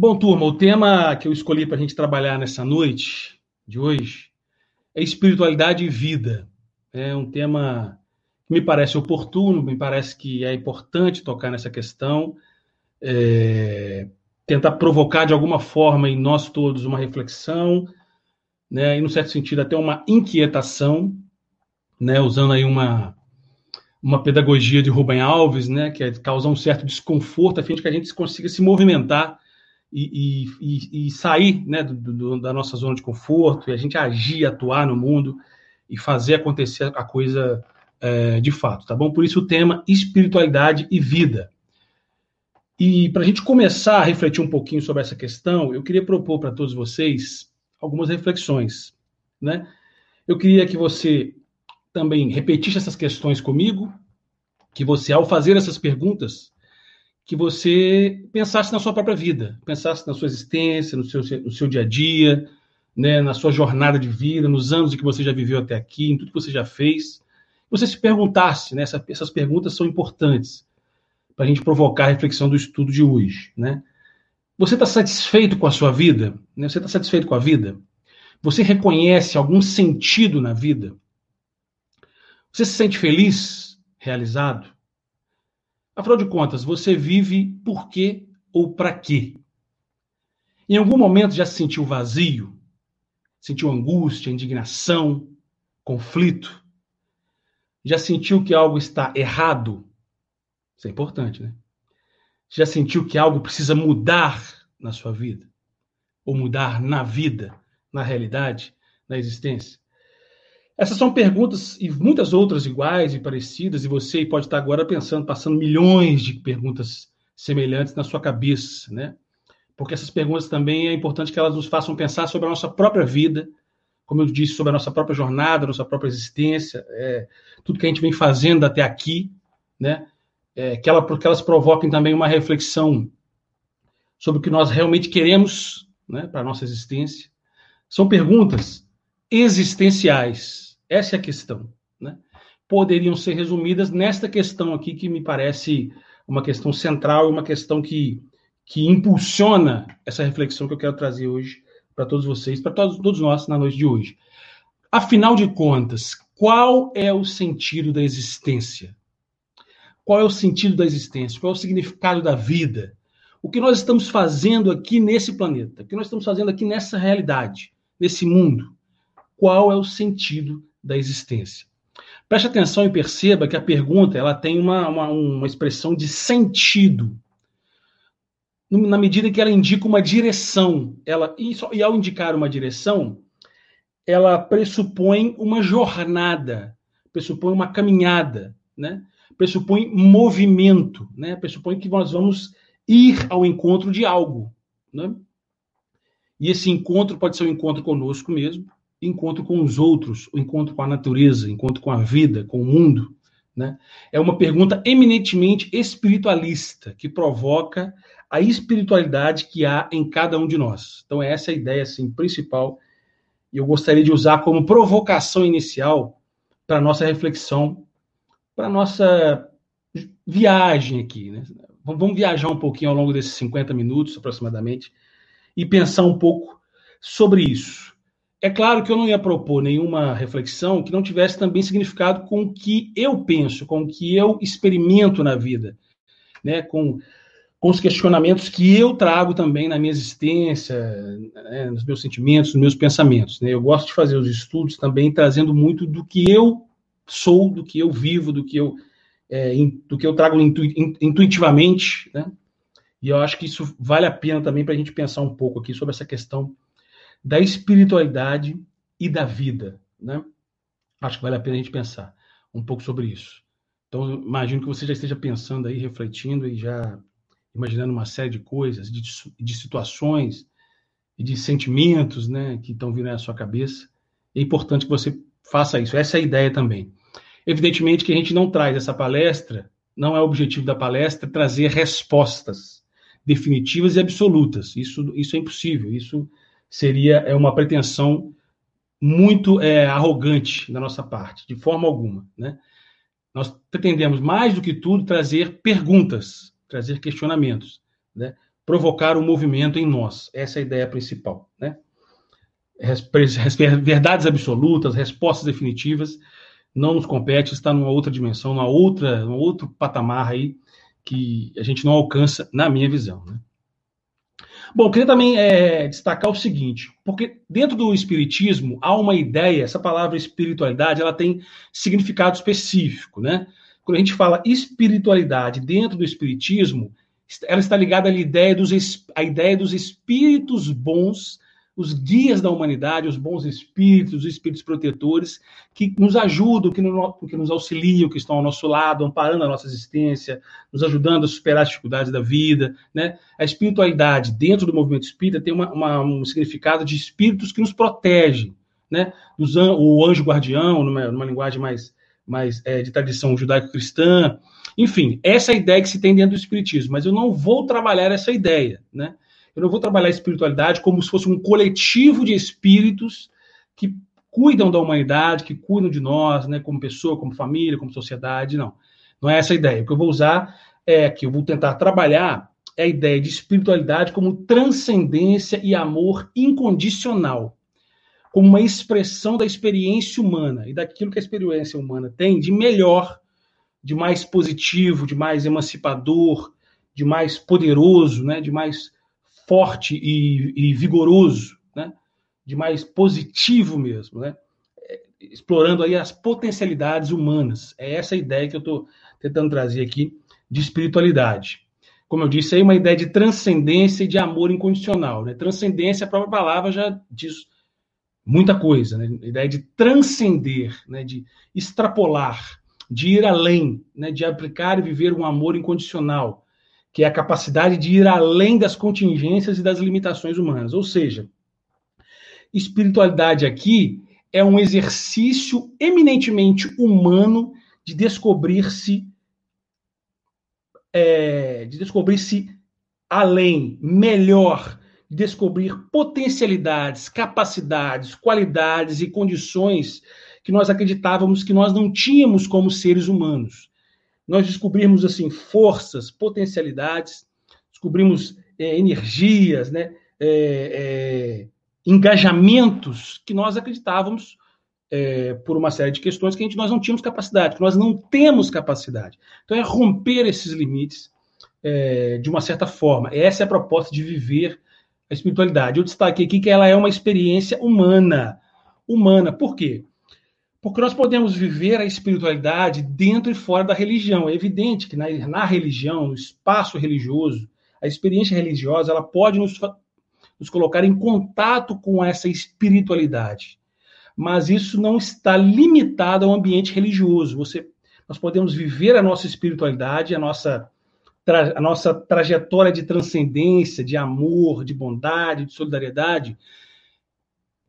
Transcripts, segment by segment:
Bom, turma, o tema que eu escolhi para a gente trabalhar nessa noite de hoje é espiritualidade e vida. É um tema que me parece oportuno, me parece que é importante tocar nessa questão, é, tentar provocar de alguma forma em nós todos uma reflexão, né, e, no certo sentido, até uma inquietação, né, usando aí uma, uma pedagogia de Rubem Alves, né, que é causar um certo desconforto a fim de que a gente consiga se movimentar e, e, e sair né, do, do, da nossa zona de conforto e a gente agir, atuar no mundo e fazer acontecer a coisa é, de fato, tá bom? Por isso o tema espiritualidade e vida. E para a gente começar a refletir um pouquinho sobre essa questão, eu queria propor para todos vocês algumas reflexões, né? Eu queria que você também repetisse essas questões comigo, que você, ao fazer essas perguntas, que você pensasse na sua própria vida, pensasse na sua existência, no seu, no seu dia a dia, né, na sua jornada de vida, nos anos que você já viveu até aqui, em tudo que você já fez. Você se perguntasse, né, essa, essas perguntas são importantes para a gente provocar a reflexão do estudo de hoje. Né? Você está satisfeito com a sua vida? Né? Você está satisfeito com a vida? Você reconhece algum sentido na vida? Você se sente feliz, realizado? Afinal de contas, você vive por quê ou para quê? Em algum momento já se sentiu vazio? Sentiu angústia, indignação, conflito? Já sentiu que algo está errado? Isso é importante, né? Já sentiu que algo precisa mudar na sua vida? Ou mudar na vida, na realidade, na existência? Essas são perguntas e muitas outras iguais e parecidas, e você pode estar agora pensando, passando milhões de perguntas semelhantes na sua cabeça, né? Porque essas perguntas também é importante que elas nos façam pensar sobre a nossa própria vida, como eu disse, sobre a nossa própria jornada, nossa própria existência, é, tudo que a gente vem fazendo até aqui, né? É, que, ela, que elas provoquem também uma reflexão sobre o que nós realmente queremos né, para a nossa existência. São perguntas existenciais, essa é a questão. Né? Poderiam ser resumidas nesta questão aqui, que me parece uma questão central e uma questão que, que impulsiona essa reflexão que eu quero trazer hoje para todos vocês, para todos, todos nós na noite de hoje. Afinal de contas, qual é o sentido da existência? Qual é o sentido da existência? Qual é o significado da vida? O que nós estamos fazendo aqui nesse planeta? O que nós estamos fazendo aqui nessa realidade, nesse mundo? Qual é o sentido da existência. Preste atenção e perceba que a pergunta ela tem uma, uma, uma expressão de sentido, na medida que ela indica uma direção. Ela, e, só, e ao indicar uma direção, ela pressupõe uma jornada, pressupõe uma caminhada, né? pressupõe movimento, né? pressupõe que nós vamos ir ao encontro de algo. Né? E esse encontro pode ser um encontro conosco mesmo, encontro com os outros, o encontro com a natureza, encontro com a vida, com o mundo. Né? É uma pergunta eminentemente espiritualista, que provoca a espiritualidade que há em cada um de nós. Então, essa é a ideia assim, principal, e eu gostaria de usar como provocação inicial para a nossa reflexão, para a nossa viagem aqui. Né? Vamos viajar um pouquinho ao longo desses 50 minutos aproximadamente e pensar um pouco sobre isso. É claro que eu não ia propor nenhuma reflexão que não tivesse também significado com o que eu penso, com o que eu experimento na vida, né? com, com os questionamentos que eu trago também na minha existência, né? nos meus sentimentos, nos meus pensamentos. Né? Eu gosto de fazer os estudos também trazendo muito do que eu sou, do que eu vivo, do que eu, é, do que eu trago intu, intuitivamente. Né? E eu acho que isso vale a pena também para a gente pensar um pouco aqui sobre essa questão da espiritualidade e da vida, né? Acho que vale a pena a gente pensar um pouco sobre isso. Então, imagino que você já esteja pensando aí, refletindo e já imaginando uma série de coisas, de, de situações e de sentimentos, né, que estão vindo na sua cabeça. É importante que você faça isso. Essa é a ideia também. Evidentemente que a gente não traz essa palestra, não é o objetivo da palestra trazer respostas definitivas e absolutas. Isso, isso é impossível. Isso seria é uma pretensão muito é, arrogante da nossa parte, de forma alguma. Né? Nós pretendemos, mais do que tudo, trazer perguntas, trazer questionamentos, né? provocar um movimento em nós. Essa é a ideia principal, né? Verdades absolutas, respostas definitivas, não nos compete, está numa outra dimensão, numa outra, num outro patamar aí que a gente não alcança, na minha visão, né? Bom, queria também é, destacar o seguinte, porque dentro do espiritismo há uma ideia, essa palavra espiritualidade, ela tem significado específico, né? Quando a gente fala espiritualidade dentro do espiritismo, ela está ligada à ideia dos, à ideia dos espíritos bons os guias da humanidade, os bons espíritos, os espíritos protetores, que nos ajudam, que, no, que nos auxiliam, que estão ao nosso lado, amparando a nossa existência, nos ajudando a superar as dificuldades da vida. Né? A espiritualidade, dentro do movimento espírita, tem uma, uma, um significado de espíritos que nos protegem. Né? Dos, o anjo guardião, numa, numa linguagem mais, mais é, de tradição judaico-cristã. Enfim, essa é a ideia que se tem dentro do espiritismo, mas eu não vou trabalhar essa ideia. Né? Eu não vou trabalhar a espiritualidade como se fosse um coletivo de espíritos que cuidam da humanidade, que cuidam de nós, né, como pessoa, como família, como sociedade, não. Não é essa a ideia. O que eu vou usar é que eu vou tentar trabalhar é a ideia de espiritualidade como transcendência e amor incondicional, como uma expressão da experiência humana e daquilo que a experiência humana tem de melhor, de mais positivo, de mais emancipador, de mais poderoso, né, de mais forte e, e vigoroso, né? de mais positivo mesmo, né? É, explorando aí as potencialidades humanas. É essa ideia que eu estou tentando trazer aqui de espiritualidade. Como eu disse, aí uma ideia de transcendência e de amor incondicional. Né? Transcendência, a própria palavra já diz muita coisa. Né? A ideia de transcender, né? de extrapolar, de ir além, né? de aplicar e viver um amor incondicional que é a capacidade de ir além das contingências e das limitações humanas. Ou seja, espiritualidade aqui é um exercício eminentemente humano de descobrir-se é, de descobrir-se além, melhor, de descobrir potencialidades, capacidades, qualidades e condições que nós acreditávamos que nós não tínhamos como seres humanos nós descobrimos assim forças, potencialidades, descobrimos é, energias, né, é, é, engajamentos que nós acreditávamos é, por uma série de questões que a gente, nós não tínhamos capacidade, que nós não temos capacidade. Então é romper esses limites é, de uma certa forma. Essa é a proposta de viver a espiritualidade. Eu destaquei aqui que ela é uma experiência humana. Humana. Por quê? Porque nós podemos viver a espiritualidade dentro e fora da religião. É evidente que na, na religião, no espaço religioso, a experiência religiosa ela pode nos, nos colocar em contato com essa espiritualidade. Mas isso não está limitado ao ambiente religioso. Você, nós podemos viver a nossa espiritualidade, a nossa, a nossa trajetória de transcendência, de amor, de bondade, de solidariedade,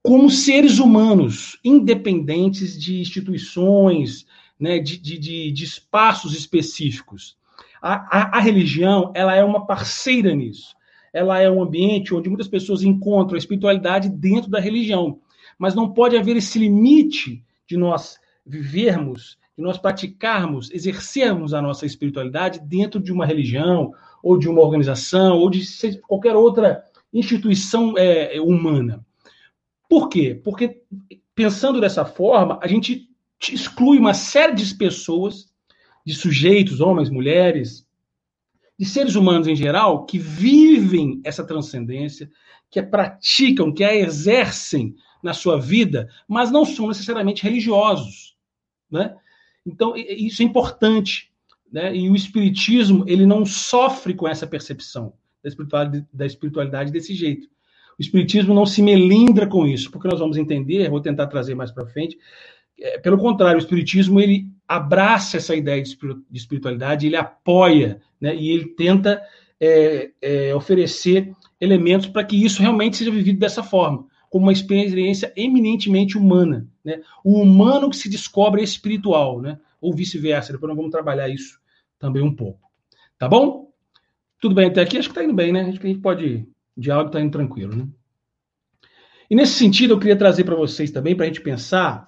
como seres humanos, independentes de instituições, né, de, de, de espaços específicos. A, a, a, religião ela é uma parceira nisso. Ela é um ambiente onde muitas pessoas encontram a espiritualidade dentro da religião. Mas não pode haver esse limite de nós vivermos, de nós praticarmos, exercermos a nossa espiritualidade dentro de uma religião, ou de uma organização, ou de qualquer outra instituição é, humana. Por quê? Porque pensando dessa forma, a gente exclui uma série de pessoas, de sujeitos, homens, mulheres, de seres humanos em geral, que vivem essa transcendência, que a praticam, que a exercem na sua vida, mas não são necessariamente religiosos, né? Então isso é importante, né? E o espiritismo ele não sofre com essa percepção da espiritualidade, da espiritualidade desse jeito. O Espiritismo não se melindra com isso, porque nós vamos entender, vou tentar trazer mais para frente. É, pelo contrário, o Espiritismo ele abraça essa ideia de espiritualidade, ele apoia, né, e ele tenta é, é, oferecer elementos para que isso realmente seja vivido dessa forma, como uma experiência eminentemente humana. Né? O humano que se descobre espiritual, né? ou vice-versa. Depois nós vamos trabalhar isso também um pouco. Tá bom? Tudo bem até aqui? Acho que está indo bem, né? Acho que a gente pode o diálogo está indo tranquilo, né? E nesse sentido, eu queria trazer para vocês também, para a gente pensar,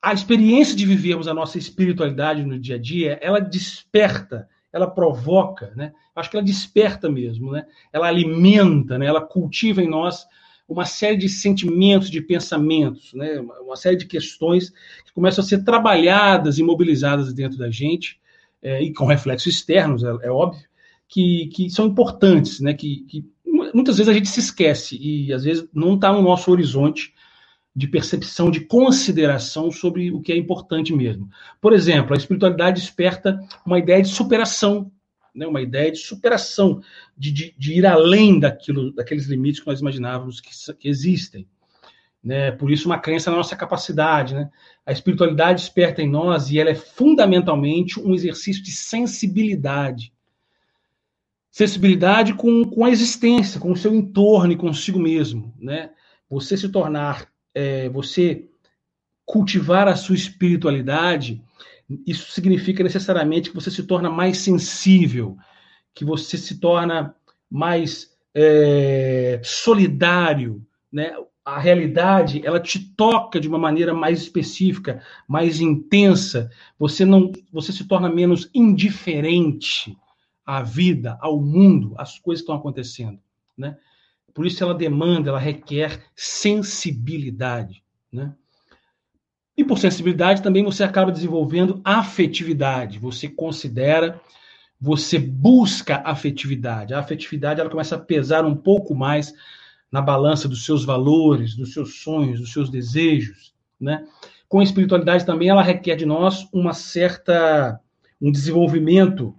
a experiência de vivermos a nossa espiritualidade no dia a dia, ela desperta, ela provoca, né? Acho que ela desperta mesmo, né? Ela alimenta, né? Ela cultiva em nós uma série de sentimentos, de pensamentos, né? Uma série de questões que começam a ser trabalhadas e mobilizadas dentro da gente é, e com reflexos externos, é, é óbvio, que, que são importantes, né? Que, que muitas vezes a gente se esquece e às vezes não está no nosso horizonte de percepção, de consideração sobre o que é importante mesmo. Por exemplo, a espiritualidade desperta uma ideia de superação, né? uma ideia de superação, de, de, de, ir além daquilo, daqueles limites que nós imaginávamos que, que existem. Né? Por isso, uma crença na nossa capacidade. Né? A espiritualidade desperta em nós e ela é fundamentalmente um exercício de sensibilidade. Sensibilidade com, com a existência, com o seu entorno e consigo mesmo. Né? Você se tornar é, você cultivar a sua espiritualidade, isso significa necessariamente que você se torna mais sensível, que você se torna mais é, solidário, né? A realidade ela te toca de uma maneira mais específica, mais intensa. Você não, você se torna menos indiferente à vida, ao mundo, às coisas que estão acontecendo, né? Por isso ela demanda, ela requer sensibilidade, né? E por sensibilidade também você acaba desenvolvendo afetividade. Você considera, você busca afetividade. A afetividade ela começa a pesar um pouco mais na balança dos seus valores, dos seus sonhos, dos seus desejos, né? Com espiritualidade também ela requer de nós uma certa um desenvolvimento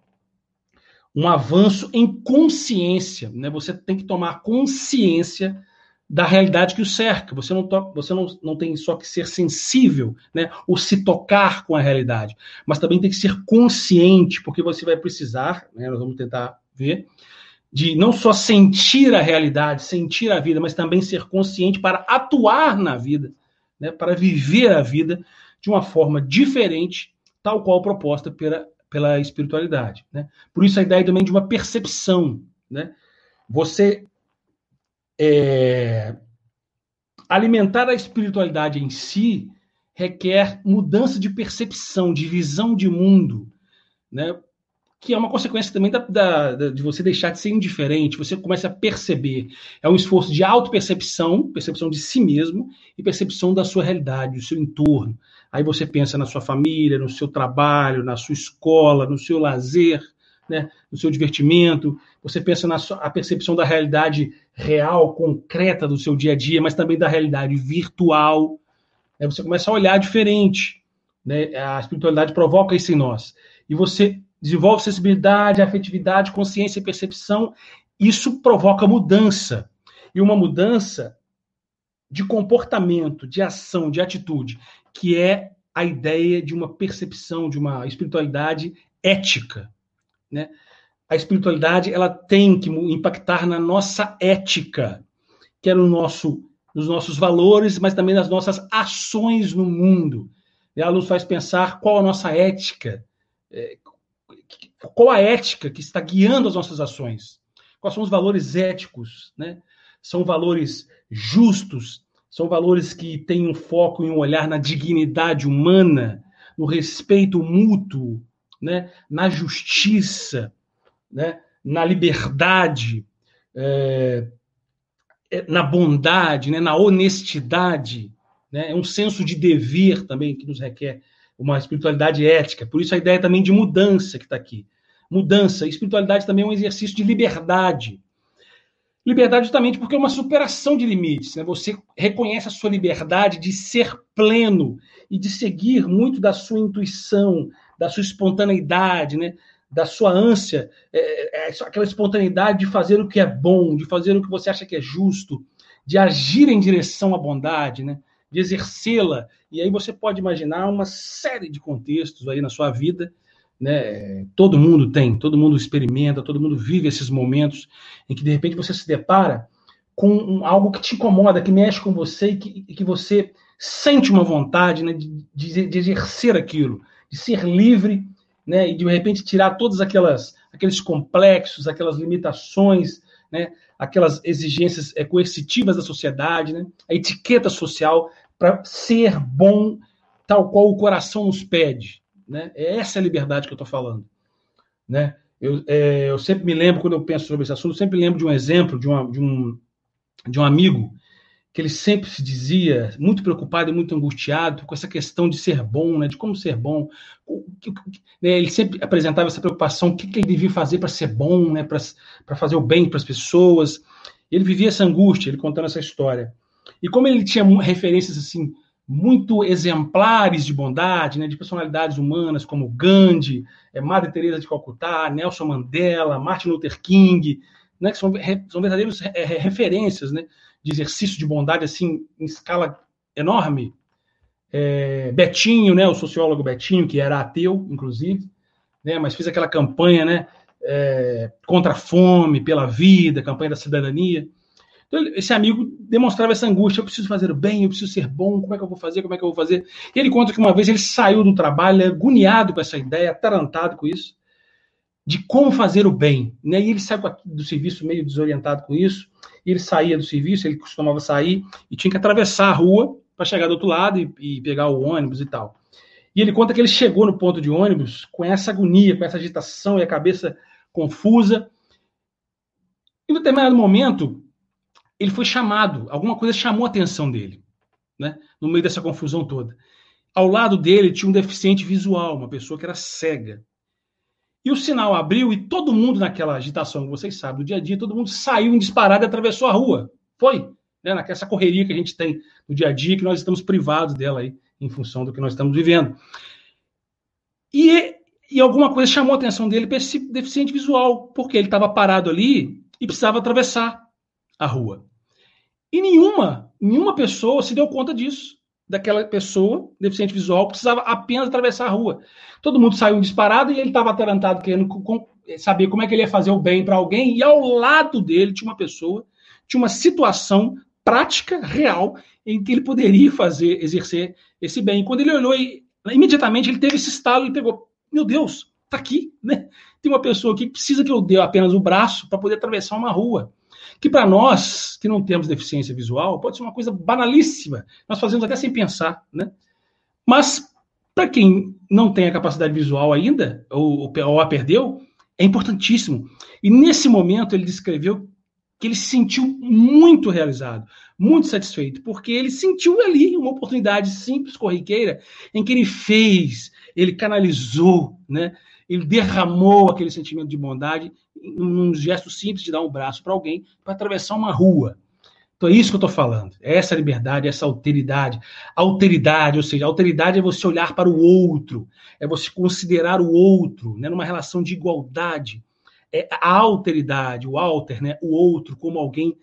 um avanço em consciência. Né? Você tem que tomar consciência da realidade que o cerca. Você não, to você não, não tem só que ser sensível, né? ou se tocar com a realidade, mas também tem que ser consciente, porque você vai precisar, né? nós vamos tentar ver, de não só sentir a realidade, sentir a vida, mas também ser consciente para atuar na vida, né? para viver a vida de uma forma diferente, tal qual proposta pela pela espiritualidade. Né? Por isso a ideia também de uma percepção. Né? Você é, alimentar a espiritualidade em si requer mudança de percepção, de visão de mundo, né? Que é uma consequência também da, da, da, de você deixar de ser indiferente, você começa a perceber. É um esforço de autopercepção, percepção de si mesmo e percepção da sua realidade, do seu entorno. Aí você pensa na sua família, no seu trabalho, na sua escola, no seu lazer, né, no seu divertimento. Você pensa na sua, a percepção da realidade real, concreta do seu dia a dia, mas também da realidade virtual. Né, você começa a olhar diferente. Né, a espiritualidade provoca isso em nós. E você desenvolve sensibilidade, afetividade, consciência e percepção. Isso provoca mudança. E uma mudança de comportamento, de ação, de atitude, que é a ideia de uma percepção, de uma espiritualidade ética. Né? A espiritualidade ela tem que impactar na nossa ética, que é no nosso, nos nossos valores, mas também nas nossas ações no mundo. Ela nos faz pensar qual a nossa ética, é, qual a ética que está guiando as nossas ações, quais são os valores éticos, né? São valores justos, são valores que têm um foco e um olhar na dignidade humana, no respeito mútuo, né? na justiça, né? na liberdade, é, na bondade, né? na honestidade. Né? É um senso de dever também que nos requer uma espiritualidade ética. Por isso a ideia também de mudança que está aqui. Mudança. Espiritualidade também é um exercício de liberdade. Liberdade justamente porque é uma superação de limites. Né? Você reconhece a sua liberdade de ser pleno e de seguir muito da sua intuição, da sua espontaneidade, né? da sua ânsia, é, é, aquela espontaneidade de fazer o que é bom, de fazer o que você acha que é justo, de agir em direção à bondade, né? De exercê-la. E aí você pode imaginar uma série de contextos aí na sua vida né? Todo mundo tem, todo mundo experimenta, todo mundo vive esses momentos em que de repente você se depara com algo que te incomoda, que mexe com você e que, que você sente uma vontade né, de, de, de, exercer aquilo, de ser livre, né, e de repente tirar todas aquelas aqueles complexos, aquelas limitações, né, aquelas exigências é, coercitivas da sociedade, né, a etiqueta social para ser bom tal qual o coração nos pede. Né? É essa a liberdade que eu estou falando. Né? Eu, é, eu sempre me lembro, quando eu penso sobre esse assunto, sempre lembro de um exemplo de, uma, de, um, de um amigo que ele sempre se dizia muito preocupado e muito angustiado com essa questão de ser bom, né, de como ser bom. Né, ele sempre apresentava essa preocupação, o que, ele devia fazer para ser bom, né, para fazer o bem para as pessoas. Ele vivia essa angústia, ele contando essa história. E como ele tinha referências assim muito exemplares de bondade, né, de personalidades humanas como Gandhi, é, Madre Teresa de Calcutá, Nelson Mandela, Martin Luther King, né, que são, são verdadeiras é, referências, né, de exercício de bondade assim em escala enorme. É, Betinho, né, o sociólogo Betinho, que era ateu, inclusive, né, mas fez aquela campanha, né, é, contra a fome, pela vida, campanha da cidadania. Então, esse amigo demonstrava essa angústia: eu preciso fazer o bem, eu preciso ser bom, como é que eu vou fazer, como é que eu vou fazer? E ele conta que uma vez ele saiu do trabalho, agoniado com essa ideia, atarantado com isso, de como fazer o bem. Né? E ele saiu do serviço meio desorientado com isso, ele saía do serviço, ele costumava sair e tinha que atravessar a rua para chegar do outro lado e, e pegar o ônibus e tal. E ele conta que ele chegou no ponto de ônibus com essa agonia, com essa agitação e a cabeça confusa. Em determinado momento, ele foi chamado, alguma coisa chamou a atenção dele, né? no meio dessa confusão toda. Ao lado dele tinha um deficiente visual, uma pessoa que era cega. E o sinal abriu e todo mundo naquela agitação, que vocês sabem, do dia a dia, todo mundo saiu em disparada e atravessou a rua. Foi, né? naquela correria que a gente tem no dia a dia, que nós estamos privados dela aí, em função do que nós estamos vivendo. E, e alguma coisa chamou a atenção dele para esse deficiente visual, porque ele estava parado ali e precisava atravessar a rua. E nenhuma, nenhuma pessoa se deu conta disso. Daquela pessoa, deficiente visual, precisava apenas atravessar a rua. Todo mundo saiu disparado e ele estava atarantado, querendo saber como é que ele ia fazer o bem para alguém. E ao lado dele tinha uma pessoa, tinha uma situação prática, real, em que ele poderia fazer, exercer esse bem. Quando ele olhou, imediatamente ele teve esse estalo e pegou: Meu Deus, tá aqui, né? Tem uma pessoa aqui que precisa que eu dê apenas o braço para poder atravessar uma rua que para nós que não temos deficiência visual pode ser uma coisa banalíssima. Nós fazemos até sem pensar, né? Mas para quem não tem a capacidade visual ainda ou, ou a perdeu, é importantíssimo. E nesse momento ele descreveu que ele se sentiu muito realizado, muito satisfeito, porque ele sentiu ali uma oportunidade simples, corriqueira, em que ele fez, ele canalizou, né? ele derramou aquele sentimento de bondade num gesto simples de dar um braço para alguém para atravessar uma rua. Então é isso que eu estou falando. É essa liberdade, essa alteridade. Alteridade, ou seja, alteridade é você olhar para o outro, é você considerar o outro, né, numa relação de igualdade. É a alteridade, o alter, né, o outro como alguém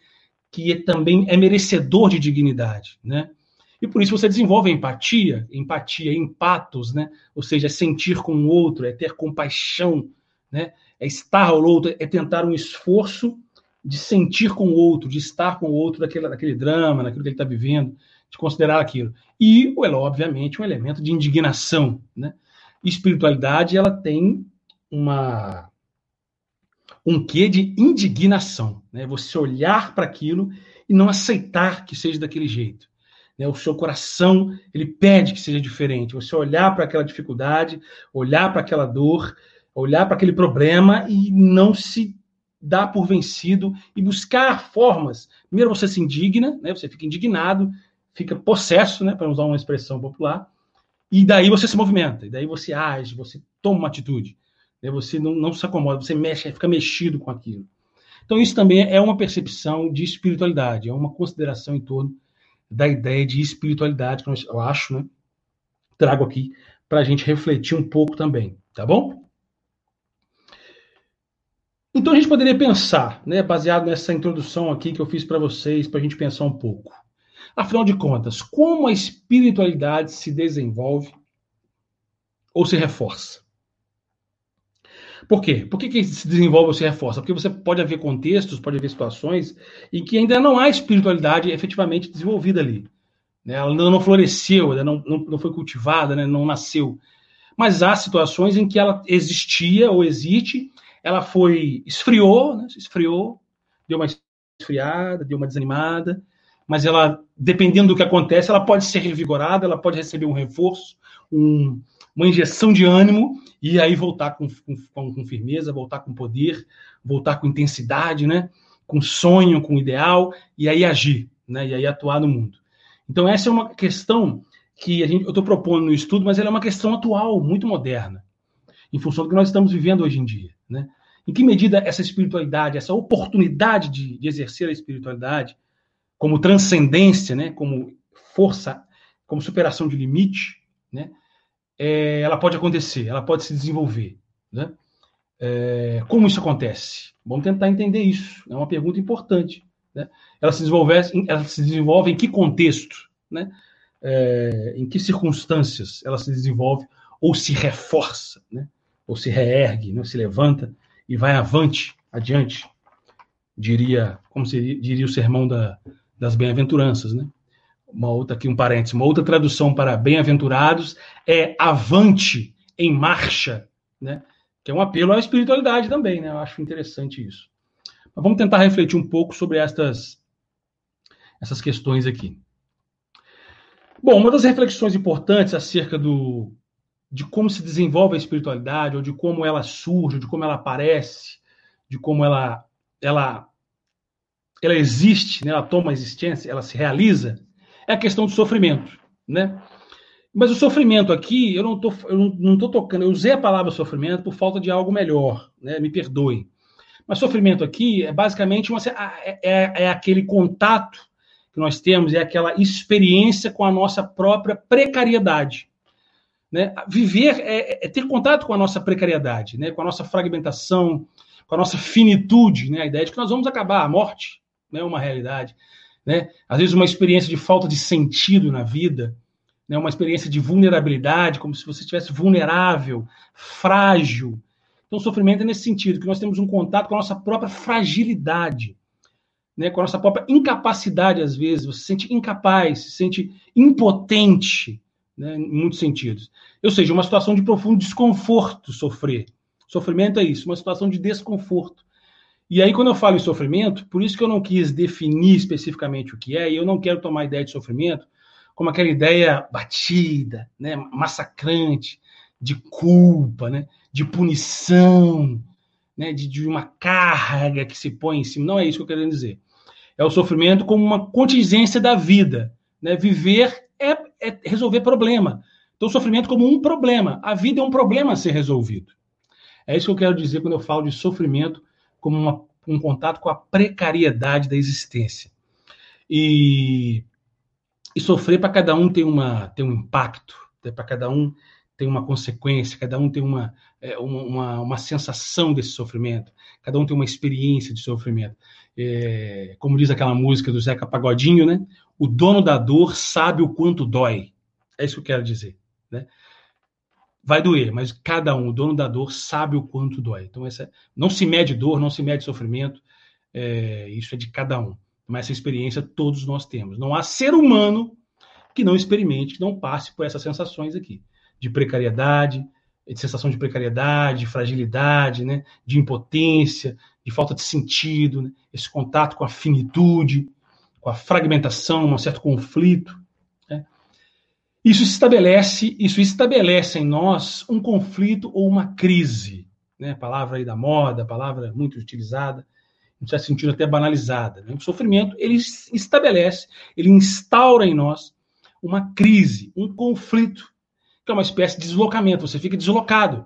que é, também é merecedor de dignidade, né? E por isso você desenvolve empatia, empatia, empatos, né? Ou seja, é sentir com o outro, é ter compaixão, né? É estar ao outro, é tentar um esforço de sentir com o outro, de estar com o outro daquele, drama, naquilo que ele está vivendo, de considerar aquilo. E, obviamente, um elemento de indignação, né? Espiritualidade, ela tem uma um quê de indignação, né? Você olhar para aquilo e não aceitar que seja daquele jeito. Né? O seu coração ele pede que seja diferente. Você olhar para aquela dificuldade, olhar para aquela dor, olhar para aquele problema e não se dar por vencido e buscar formas. Primeiro você se indigna, né? Você fica indignado, fica possesso, né? Para usar uma expressão popular. E daí você se movimenta, e daí você age, você toma uma atitude. Né? Você não, não se acomoda, você mexe, fica mexido com aquilo. Então, isso também é uma percepção de espiritualidade, é uma consideração em torno da ideia de espiritualidade, que eu acho, né? Trago aqui para a gente refletir um pouco também, tá bom? Então a gente poderia pensar, né, baseado nessa introdução aqui que eu fiz para vocês, para a gente pensar um pouco. Afinal de contas, como a espiritualidade se desenvolve ou se reforça? Por quê? Por que, que se desenvolve ou se reforça? Porque você pode haver contextos, pode haver situações em que ainda não há espiritualidade efetivamente desenvolvida ali. Né? Ela ainda não floresceu, ainda não, não, não foi cultivada, né? não nasceu. Mas há situações em que ela existia ou existe, ela foi, esfriou, né? esfriou, deu uma esfriada, deu uma desanimada, mas ela, dependendo do que acontece, ela pode ser revigorada, ela pode receber um reforço, um, uma injeção de ânimo e aí voltar com, com, com, firmeza, voltar com poder, voltar com intensidade, né? com sonho, com ideal, e aí agir, né? e aí atuar no mundo. Então, essa é uma questão que a gente, eu estou propondo no estudo, mas ela é uma questão atual, muito moderna, em função do que nós estamos vivendo hoje em dia. Né? Em que medida essa espiritualidade, essa oportunidade de, de exercer a espiritualidade como transcendência, né? como força, como superação de limite, né? é, ela pode acontecer, ela pode se desenvolver. Né? É, como isso acontece? Vamos tentar entender isso. É uma pergunta importante. Né? Ela, se desenvolve, ela se desenvolve em que contexto? Né? É, em que circunstâncias ela se desenvolve ou se reforça, né? Ou se reergue, né? se levanta e vai avante, adiante, diria, como seria, diria o sermão da, das bem-aventuranças, né? uma outra aqui, um parênteses, uma outra tradução para bem-aventurados é avante, em marcha, né? Que é um apelo à espiritualidade também, né? Eu acho interessante isso. Mas vamos tentar refletir um pouco sobre estas, essas questões aqui. Bom, uma das reflexões importantes acerca do, de como se desenvolve a espiritualidade, ou de como ela surge, de como ela aparece, de como ela, ela, ela existe, né? ela toma existência, ela se realiza, é a questão do sofrimento, né? Mas o sofrimento aqui, eu não tô, eu não tô tocando, eu usei a palavra sofrimento por falta de algo melhor, né? Me perdoe. Mas sofrimento aqui é basicamente uma, é, é, é aquele contato que nós temos, é aquela experiência com a nossa própria precariedade. Né? Viver é, é, ter contato com a nossa precariedade, né? com a nossa fragmentação, com a nossa finitude, né? a ideia de que nós vamos acabar, a morte é né? uma realidade né? Às vezes uma experiência de falta de sentido na vida, né? Uma experiência de vulnerabilidade, como se você estivesse vulnerável, frágil. Então, sofrimento é nesse sentido, que nós temos um contato com a nossa própria fragilidade, né? Com a nossa própria incapacidade, às vezes. Você se sente incapaz, se sente impotente, né? Em muitos sentidos. Ou seja, uma situação de profundo desconforto sofrer. Sofrimento é isso, uma situação de desconforto. E aí, quando eu falo em sofrimento, por isso que eu não quis definir especificamente o que é, e eu não quero tomar a ideia de sofrimento como aquela ideia batida, né, massacrante, de culpa, né, de punição, né, de, de uma carga que se põe em cima. Não é isso que eu quero dizer. É o sofrimento como uma contingência da vida. Né? Viver é, é resolver problema. Então, sofrimento como um problema. A vida é um problema a ser resolvido. É isso que eu quero dizer quando eu falo de sofrimento como uma, um contato com a precariedade da existência. E, e sofrer para cada um tem, uma, tem um impacto, né? para cada um tem uma consequência, cada um tem uma, é, uma, uma sensação desse sofrimento, cada um tem uma experiência de sofrimento. É, como diz aquela música do Zeca Pagodinho, né? O dono da dor sabe o quanto dói. É isso que eu quero dizer. Né? vai doer, mas cada um, o dono da dor, sabe o quanto dói. Então, essa, não se mede dor, não se mede sofrimento, é, isso é de cada um. Mas essa experiência todos nós temos. Não há ser humano que não experimente, que não passe por essas sensações aqui, de precariedade, de sensação de precariedade, de fragilidade, né, de impotência, de falta de sentido, né, esse contato com a finitude, com a fragmentação, um certo conflito. Isso estabelece, isso estabelece em nós um conflito ou uma crise, né? Palavra aí da moda, palavra muito utilizada, em certo sentido até banalizada. Né? O sofrimento ele estabelece, ele instaura em nós uma crise, um conflito, que é uma espécie de deslocamento. Você fica deslocado.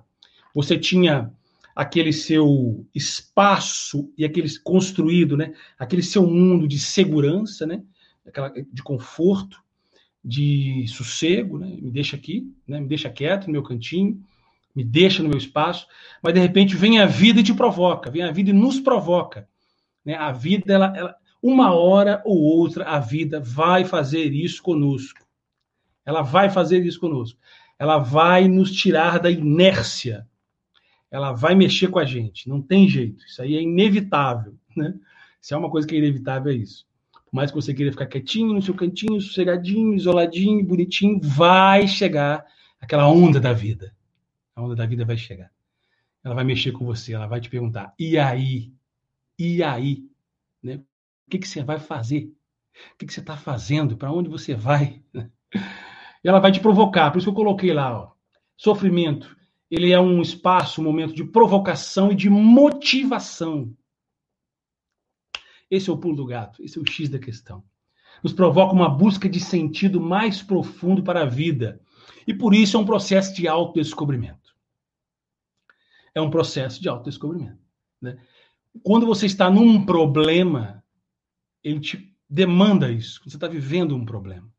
Você tinha aquele seu espaço e aquele construído, né? Aquele seu mundo de segurança, né? Aquela de conforto de sossego, né? me deixa aqui, né? me deixa quieto no meu cantinho, me deixa no meu espaço, mas de repente vem a vida e te provoca, vem a vida e nos provoca. Né? A vida, ela, ela, uma hora ou outra, a vida vai fazer isso conosco. Ela vai fazer isso conosco. Ela vai nos tirar da inércia. Ela vai mexer com a gente. Não tem jeito. Isso aí é inevitável. Né? Se é uma coisa que é inevitável, é isso. Por mais que você queira ficar quietinho no seu cantinho, sossegadinho, isoladinho, bonitinho, vai chegar aquela onda da vida. A onda da vida vai chegar. Ela vai mexer com você, ela vai te perguntar: e aí? E aí? Né? O que, que você vai fazer? O que, que você está fazendo? Para onde você vai? ela vai te provocar. Por isso que eu coloquei lá, ó, sofrimento. Ele é um espaço, um momento de provocação e de motivação. Esse é o pulo do gato, esse é o X da questão. Nos provoca uma busca de sentido mais profundo para a vida. E por isso é um processo de autodescobrimento. É um processo de autodescobrimento. Né? Quando você está num problema, ele te demanda isso. Você está vivendo um problema.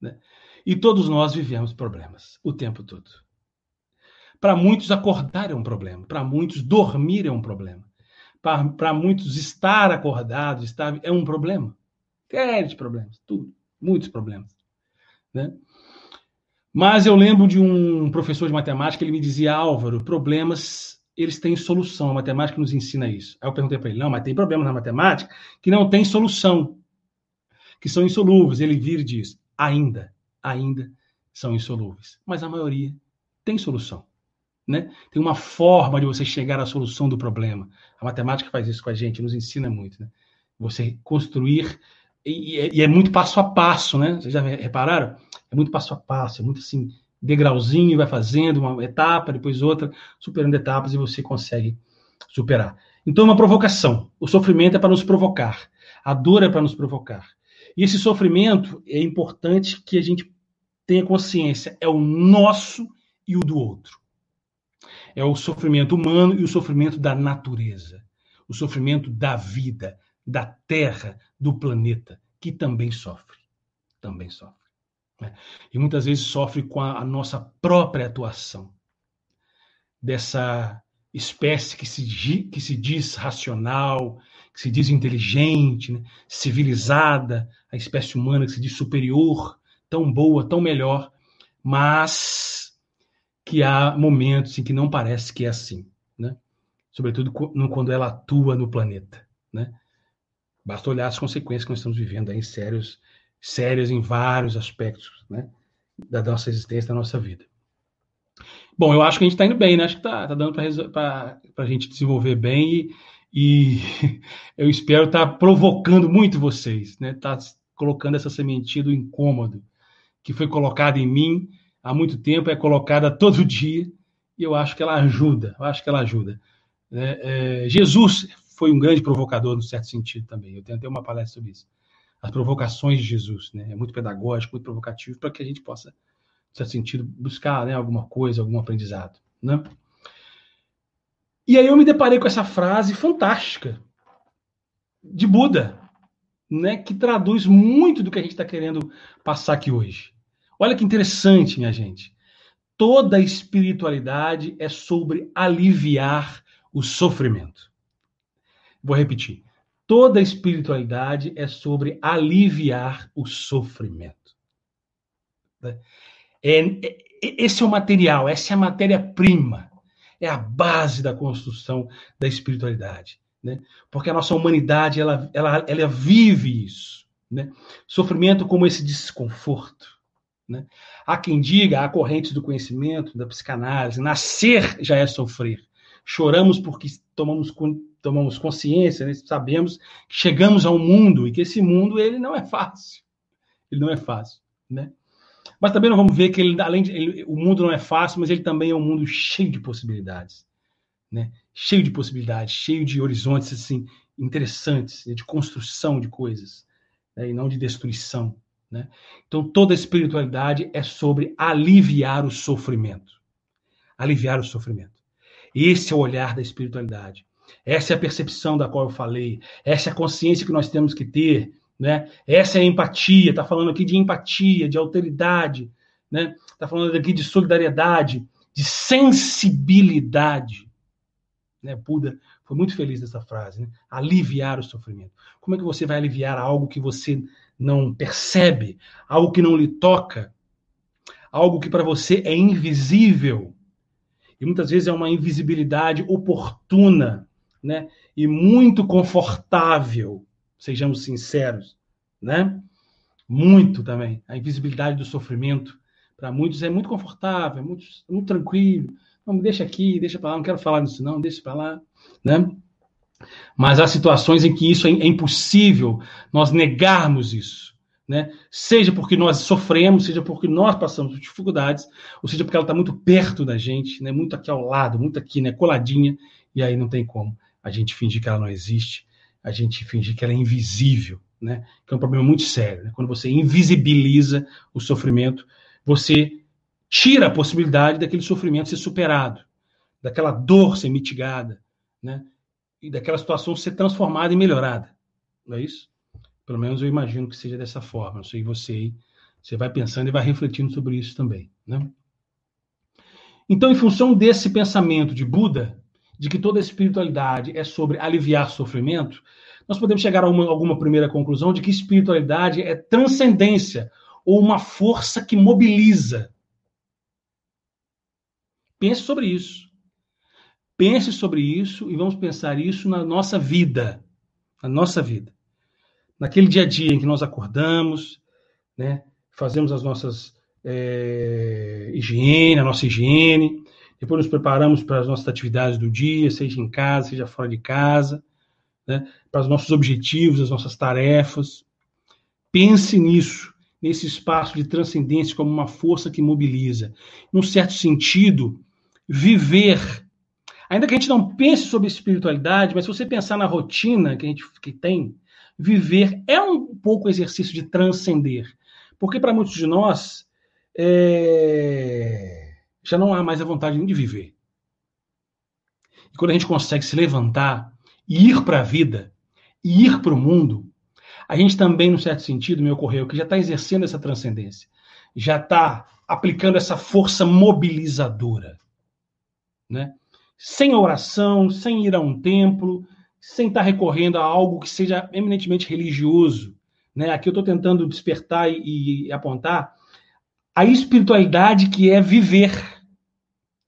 Né? E todos nós vivemos problemas o tempo todo. Para muitos, acordar é um problema. Para muitos, dormir é um problema para muitos estar acordado estar, é um problema. Sérios problemas, tudo, muitos problemas. Né? Mas eu lembro de um professor de matemática, ele me dizia, Álvaro, problemas, eles têm solução, a matemática nos ensina isso. Aí eu perguntei para ele, não, mas tem problemas na matemática que não tem solução, que são insolúveis. Ele vira e diz, ainda, ainda são insolúveis. Mas a maioria tem solução. Né? Tem uma forma de você chegar à solução do problema. A matemática faz isso com a gente, nos ensina muito. Né? Você construir, e, e, é muito passo a passo, né? Vocês já repararam? É muito passo a passo, é muito assim, degrauzinho, vai fazendo uma etapa, depois outra, superando etapas e você consegue superar. Então, é uma provocação. O sofrimento é para nos provocar. A dor é para nos provocar. E esse sofrimento é importante que a gente tenha consciência. É o nosso e o do outro. É o sofrimento humano e o sofrimento da natureza. O sofrimento da vida, da terra, do planeta, que também sofre. Também sofre. Né? E muitas vezes sofre com a, a nossa própria atuação. Dessa espécie que se, que se diz racional, que se diz inteligente, né? civilizada, a espécie humana que se diz superior, tão boa, tão melhor, mas que há momentos em que não parece que é assim, né? Sobretudo quando ela atua no planeta, né? Basta olhar as consequências que nós estamos vivendo aí, sérios, sérias em vários aspectos, né? Da nossa existência, da nossa vida. Bom, eu acho que a gente está indo bem, né? Acho que está tá dando para a gente desenvolver bem e, e eu espero estar tá provocando muito vocês, né? Tá colocando essa sementinha do incômodo que foi colocada em mim há muito tempo, é colocada todo dia, e eu acho que ela ajuda, eu acho que ela ajuda. É, é, Jesus foi um grande provocador, no certo sentido também. Eu tenho até uma palestra sobre isso. As provocações de Jesus, né? É muito pedagógico, muito provocativo, para que a gente possa, no certo sentido, buscar né, alguma coisa, algum aprendizado. Né? E aí eu me deparei com essa frase fantástica de Buda, né, que traduz muito do que a gente está querendo passar aqui hoje. Olha que interessante, minha gente. Toda espiritualidade é sobre aliviar o sofrimento. Vou repetir. Toda espiritualidade é sobre aliviar o sofrimento. É, é, esse é o material, essa é a matéria-prima, é a base da construção da espiritualidade. Né? Porque a nossa humanidade ela, ela, ela vive isso. Né? Sofrimento como esse desconforto né? Há quem diga, há correntes do conhecimento, da psicanálise, nascer já é sofrer. Choramos porque tomamos, tomamos consciência, né? sabemos que chegamos a um mundo e que esse mundo ele não é fácil. Ele não é fácil. Né? Mas também não vamos ver que ele, além de, ele, o mundo não é fácil, mas ele também é um mundo cheio de possibilidades. Né? Cheio de possibilidades, cheio de horizontes assim interessantes, né? de construção de coisas, né? e não de destruição. Né? Então, toda espiritualidade é sobre aliviar o sofrimento. Aliviar o sofrimento. Esse é o olhar da espiritualidade. Essa é a percepção da qual eu falei. Essa é a consciência que nós temos que ter. Né? Essa é a empatia. Está falando aqui de empatia, de alteridade. Está né? Tá falando aqui de solidariedade, de sensibilidade. Né? Buda foi muito feliz nessa frase. Né? Aliviar o sofrimento. Como é que você vai aliviar algo que você não percebe, algo que não lhe toca, algo que para você é invisível. E muitas vezes é uma invisibilidade oportuna, né? E muito confortável, sejamos sinceros, né? Muito também. A invisibilidade do sofrimento para muitos é muito confortável, é muito, muito tranquilo. Não, deixa aqui, deixa para lá, não quero falar disso não, deixa para lá, né? Mas há situações em que isso é, é impossível nós negarmos isso, né? Seja porque nós sofremos, seja porque nós passamos dificuldades, ou seja porque ela está muito perto da gente, né? Muito aqui ao lado, muito aqui, né? Coladinha, e aí não tem como a gente fingir que ela não existe, a gente fingir que ela é invisível, né? Que é um problema muito sério. Né? Quando você invisibiliza o sofrimento, você tira a possibilidade daquele sofrimento ser superado, daquela dor ser mitigada, né? E daquela situação ser transformada e melhorada. Não é isso? Pelo menos eu imagino que seja dessa forma. Não sei você, você vai pensando e vai refletindo sobre isso também, né? Então, em função desse pensamento de Buda, de que toda espiritualidade é sobre aliviar sofrimento, nós podemos chegar a uma, alguma primeira conclusão de que espiritualidade é transcendência ou uma força que mobiliza. Pense sobre isso. Pense sobre isso e vamos pensar isso na nossa vida. Na nossa vida naquele dia a dia em que nós acordamos, né, fazemos as nossas é, higiene, a nossa higiene, depois nos preparamos para as nossas atividades do dia, seja em casa, seja fora de casa, né, para os nossos objetivos, as nossas tarefas. Pense nisso, nesse espaço de transcendência como uma força que mobiliza. Num certo sentido, viver. Ainda que a gente não pense sobre espiritualidade, mas se você pensar na rotina que a gente que tem, viver é um pouco exercício de transcender. Porque para muitos de nós, é... já não há mais a vontade de viver. E quando a gente consegue se levantar e ir para a vida, e ir para o mundo, a gente também, no certo sentido, me ocorreu, que já está exercendo essa transcendência, já está aplicando essa força mobilizadora. Né? Sem oração, sem ir a um templo, sem estar recorrendo a algo que seja eminentemente religioso. Né? Aqui eu estou tentando despertar e, e apontar a espiritualidade que é viver.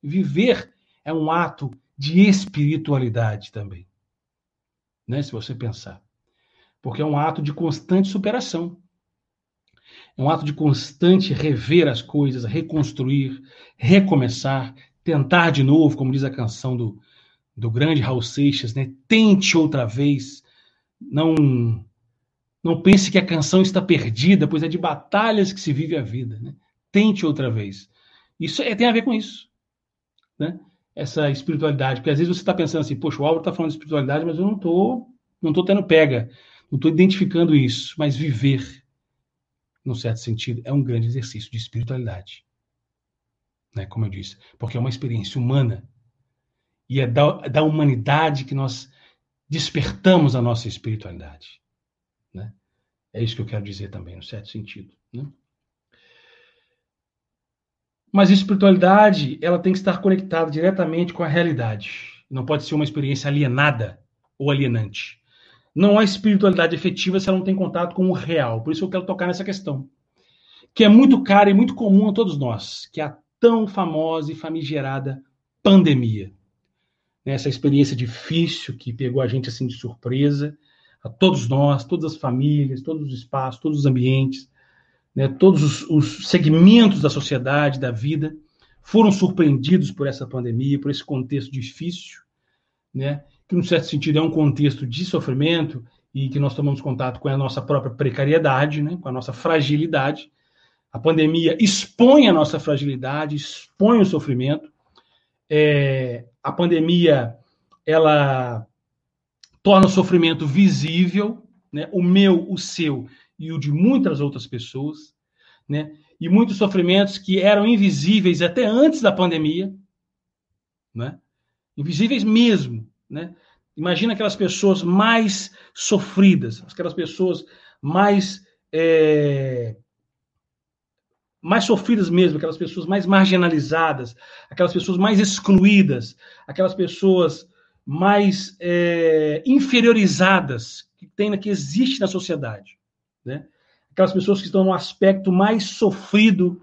Viver é um ato de espiritualidade também. Né? Se você pensar. Porque é um ato de constante superação. É um ato de constante rever as coisas, reconstruir, recomeçar, tentar de novo, como diz a canção do, do grande Raul Seixas, né? Tente outra vez. Não não pense que a canção está perdida, pois é de batalhas que se vive a vida, né? Tente outra vez. Isso é, tem a ver com isso, né? Essa espiritualidade, porque às vezes você está pensando assim, poxa, o Álvaro está falando de espiritualidade, mas eu não estou não tô tendo pega, não estou identificando isso. Mas viver, num certo sentido, é um grande exercício de espiritualidade. Né? Como eu disse, porque é uma experiência humana e é da, da humanidade que nós despertamos a nossa espiritualidade. Né? É isso que eu quero dizer também, no certo sentido. Né? Mas a espiritualidade ela tem que estar conectada diretamente com a realidade. Não pode ser uma experiência alienada ou alienante. Não há espiritualidade efetiva se ela não tem contato com o real. Por isso eu quero tocar nessa questão, que é muito cara e muito comum a todos nós, que é a tão famosa e famigerada pandemia né, essa experiência difícil que pegou a gente assim de surpresa, a todos nós, todas as famílias, todos os espaços, todos os ambientes, né, todos os, os segmentos da sociedade, da vida, foram surpreendidos por essa pandemia, por esse contexto difícil, né, que, num certo sentido, é um contexto de sofrimento e que nós tomamos contato com a nossa própria precariedade, né, com a nossa fragilidade. A pandemia expõe a nossa fragilidade, expõe o sofrimento, é, a pandemia ela torna o sofrimento visível, né? o meu, o seu e o de muitas outras pessoas, né? e muitos sofrimentos que eram invisíveis até antes da pandemia, né? invisíveis mesmo. Né? Imagina aquelas pessoas mais sofridas, aquelas pessoas mais é, mais sofridas mesmo, aquelas pessoas mais marginalizadas, aquelas pessoas mais excluídas, aquelas pessoas mais é, inferiorizadas que tem, que existe na sociedade, né? Aquelas pessoas que estão no aspecto mais sofrido,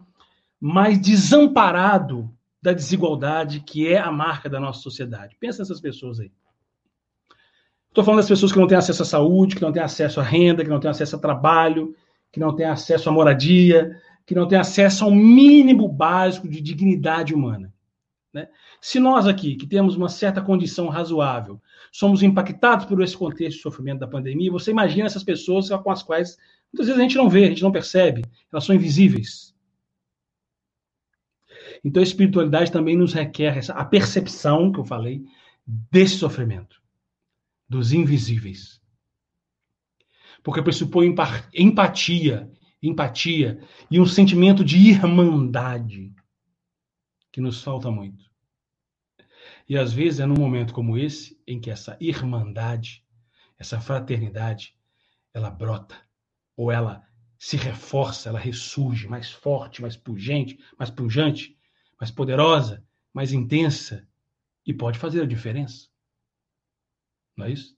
mais desamparado da desigualdade que é a marca da nossa sociedade. Pensa nessas pessoas aí. Estou falando das pessoas que não têm acesso à saúde, que não têm acesso à renda, que não têm acesso a trabalho, que não têm acesso à moradia, que não tem acesso ao mínimo básico de dignidade humana. Né? Se nós aqui, que temos uma certa condição razoável, somos impactados por esse contexto de sofrimento da pandemia, você imagina essas pessoas com as quais muitas vezes a gente não vê, a gente não percebe, elas são invisíveis. Então a espiritualidade também nos requer essa, a percepção, que eu falei, desse sofrimento, dos invisíveis. Porque pressupõe empatia, empatia e um sentimento de irmandade que nos falta muito. E às vezes é num momento como esse em que essa irmandade, essa fraternidade, ela brota ou ela se reforça, ela ressurge mais forte, mais pungente, mais pujante, mais poderosa, mais intensa e pode fazer a diferença. Não é isso?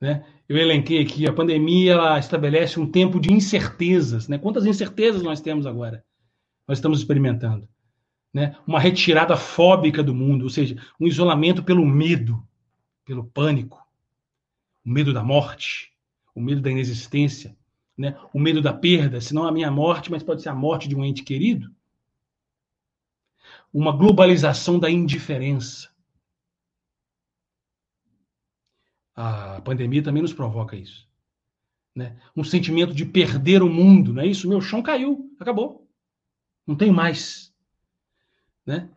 Né? Eu elenquei aqui, a pandemia ela estabelece um tempo de incertezas. Né? Quantas incertezas nós temos agora? Nós estamos experimentando. Né? Uma retirada fóbica do mundo, ou seja, um isolamento pelo medo, pelo pânico, o medo da morte, o medo da inexistência, né? o medo da perda, se não a minha morte, mas pode ser a morte de um ente querido. Uma globalização da indiferença. A pandemia também nos provoca isso. Né? Um sentimento de perder o mundo, não é isso? Meu chão caiu, acabou. Não tem mais. Né?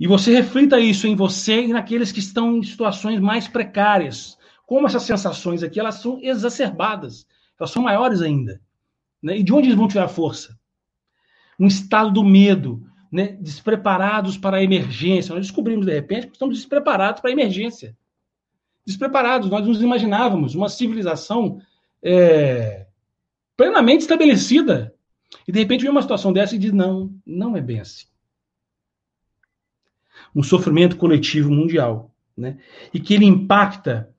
E você reflita isso em você e naqueles que estão em situações mais precárias. Como essas sensações aqui, elas são exacerbadas, elas são maiores ainda. Né? E de onde eles vão tirar força? Um estado do medo, né? despreparados para a emergência. Nós descobrimos, de repente, que estamos despreparados para a emergência. Despreparados, nós nos imaginávamos uma civilização é, plenamente estabelecida. E, de repente, vem uma situação dessa e diz: não, não é bem assim um sofrimento coletivo mundial, né? E que ele impacta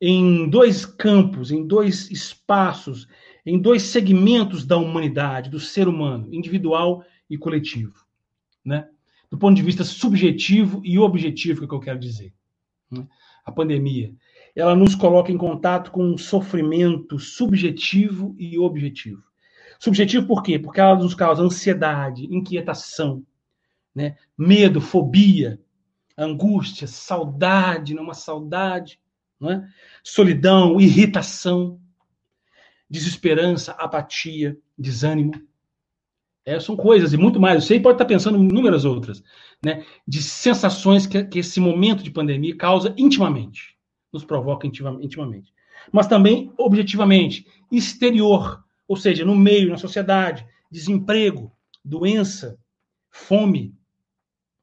em dois campos, em dois espaços, em dois segmentos da humanidade, do ser humano, individual e coletivo, né? Do ponto de vista subjetivo e objetivo, que, é eu quero dizer. Né? A pandemia, ela nos coloca em contato com um sofrimento subjetivo e objetivo. Subjetivo por quê? Porque ela nos causa ansiedade, inquietação, né? medo, fobia, angústia, saudade, não é uma saudade, não é? solidão, irritação, desesperança, apatia, desânimo. É, são coisas e muito mais. Você pode estar pensando em inúmeras outras, né? De sensações que, que esse momento de pandemia causa intimamente, nos provoca intimamente. Mas também objetivamente, exterior, ou seja, no meio, na sociedade, desemprego, doença, fome,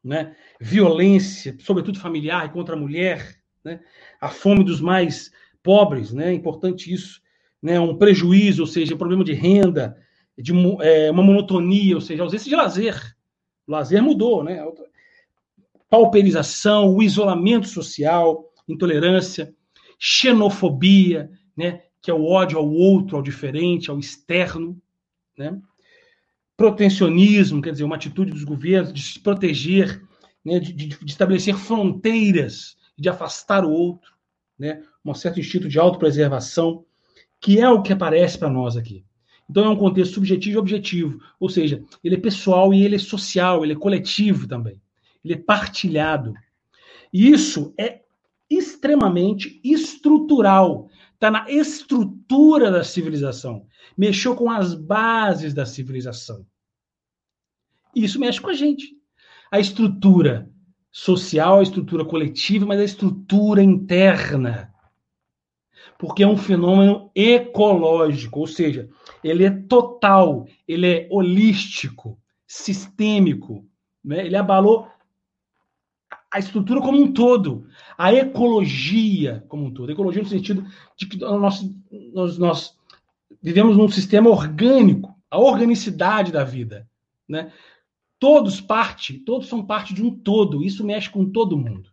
né? violência, sobretudo familiar, contra a mulher, né? a fome dos mais pobres, né? importante isso, né? um prejuízo, ou seja, problema de renda, de é, uma monotonia, ou seja, ausência de lazer. O lazer mudou, né? Pauperização, o isolamento social, intolerância, xenofobia, né? que é o ódio ao outro, ao diferente, ao externo, né? protecionismo, quer dizer, uma atitude dos governos de se proteger, né, de, de, de, estabelecer fronteiras, de afastar o outro, né, um certo instinto de autopreservação, que é o que aparece para nós aqui. Então é um contexto subjetivo e objetivo, ou seja, ele é pessoal e ele é social, ele é coletivo também, ele é partilhado. E isso é extremamente estrutural, está na estrutura da civilização, mexeu com as bases da civilização. Isso mexe com a gente. A estrutura social, a estrutura coletiva, mas a estrutura interna. Porque é um fenômeno ecológico, ou seja, ele é total, ele é holístico, sistêmico. Né? Ele abalou a estrutura como um todo, a ecologia como um todo. ecologia no sentido de que nós, nós, nós vivemos num sistema orgânico, a organicidade da vida. Né? Todos parte, todos são parte de um todo. Isso mexe com todo mundo.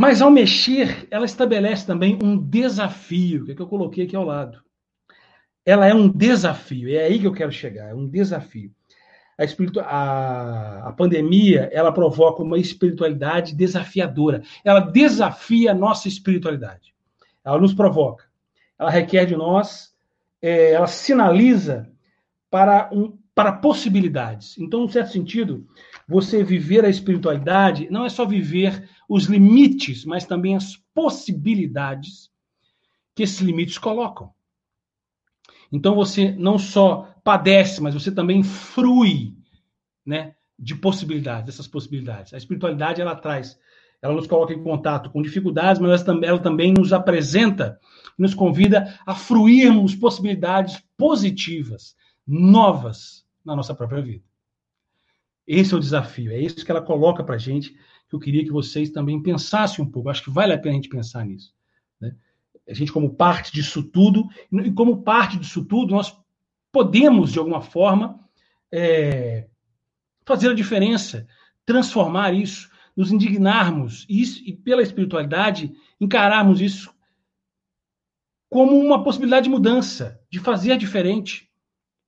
Mas ao mexer, ela estabelece também um desafio, que, é que eu coloquei aqui ao lado. Ela é um desafio, é aí que eu quero chegar, é um desafio. A, espiritu... a, a pandemia, ela provoca uma espiritualidade desafiadora. Ela desafia a nossa espiritualidade. Ela nos provoca. Ela requer de nós, é, ela sinaliza para um para possibilidades. Então, em certo sentido, você viver a espiritualidade não é só viver os limites, mas também as possibilidades que esses limites colocam. Então você não só padece, mas você também frui, né, de possibilidades, dessas possibilidades. A espiritualidade ela traz, ela nos coloca em contato com dificuldades, mas ela também, ela também nos apresenta, nos convida a fruirmos possibilidades positivas, novas na nossa própria vida. Esse é o desafio, é isso que ela coloca para a gente, que eu queria que vocês também pensassem um pouco. Acho que vale a pena a gente pensar nisso. Né? A gente, como parte disso tudo, e como parte disso tudo, nós podemos, de alguma forma, é, fazer a diferença, transformar isso, nos indignarmos isso, e, pela espiritualidade, encararmos isso como uma possibilidade de mudança, de fazer diferente.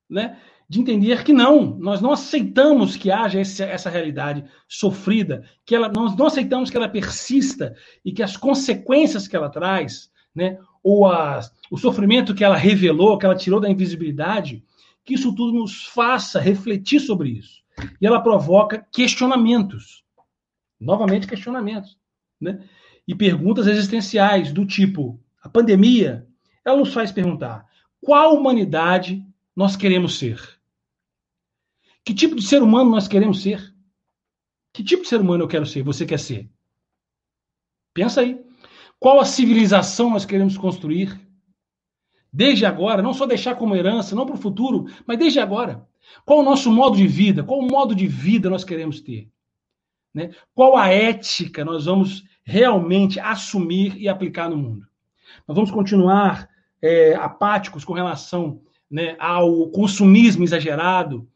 Né? De entender que não, nós não aceitamos que haja esse, essa realidade sofrida, que ela, nós não aceitamos que ela persista e que as consequências que ela traz, né, ou as, o sofrimento que ela revelou, que ela tirou da invisibilidade, que isso tudo nos faça refletir sobre isso. E ela provoca questionamentos, novamente questionamentos, né? E perguntas existenciais do tipo: a pandemia, ela nos faz perguntar qual humanidade nós queremos ser? Que tipo de ser humano nós queremos ser? Que tipo de ser humano eu quero ser? Você quer ser? Pensa aí. Qual a civilização nós queremos construir? Desde agora, não só deixar como herança, não para o futuro, mas desde agora. Qual o nosso modo de vida? Qual o modo de vida nós queremos ter? Né? Qual a ética nós vamos realmente assumir e aplicar no mundo? Nós vamos continuar é, apáticos com relação né, ao consumismo exagerado,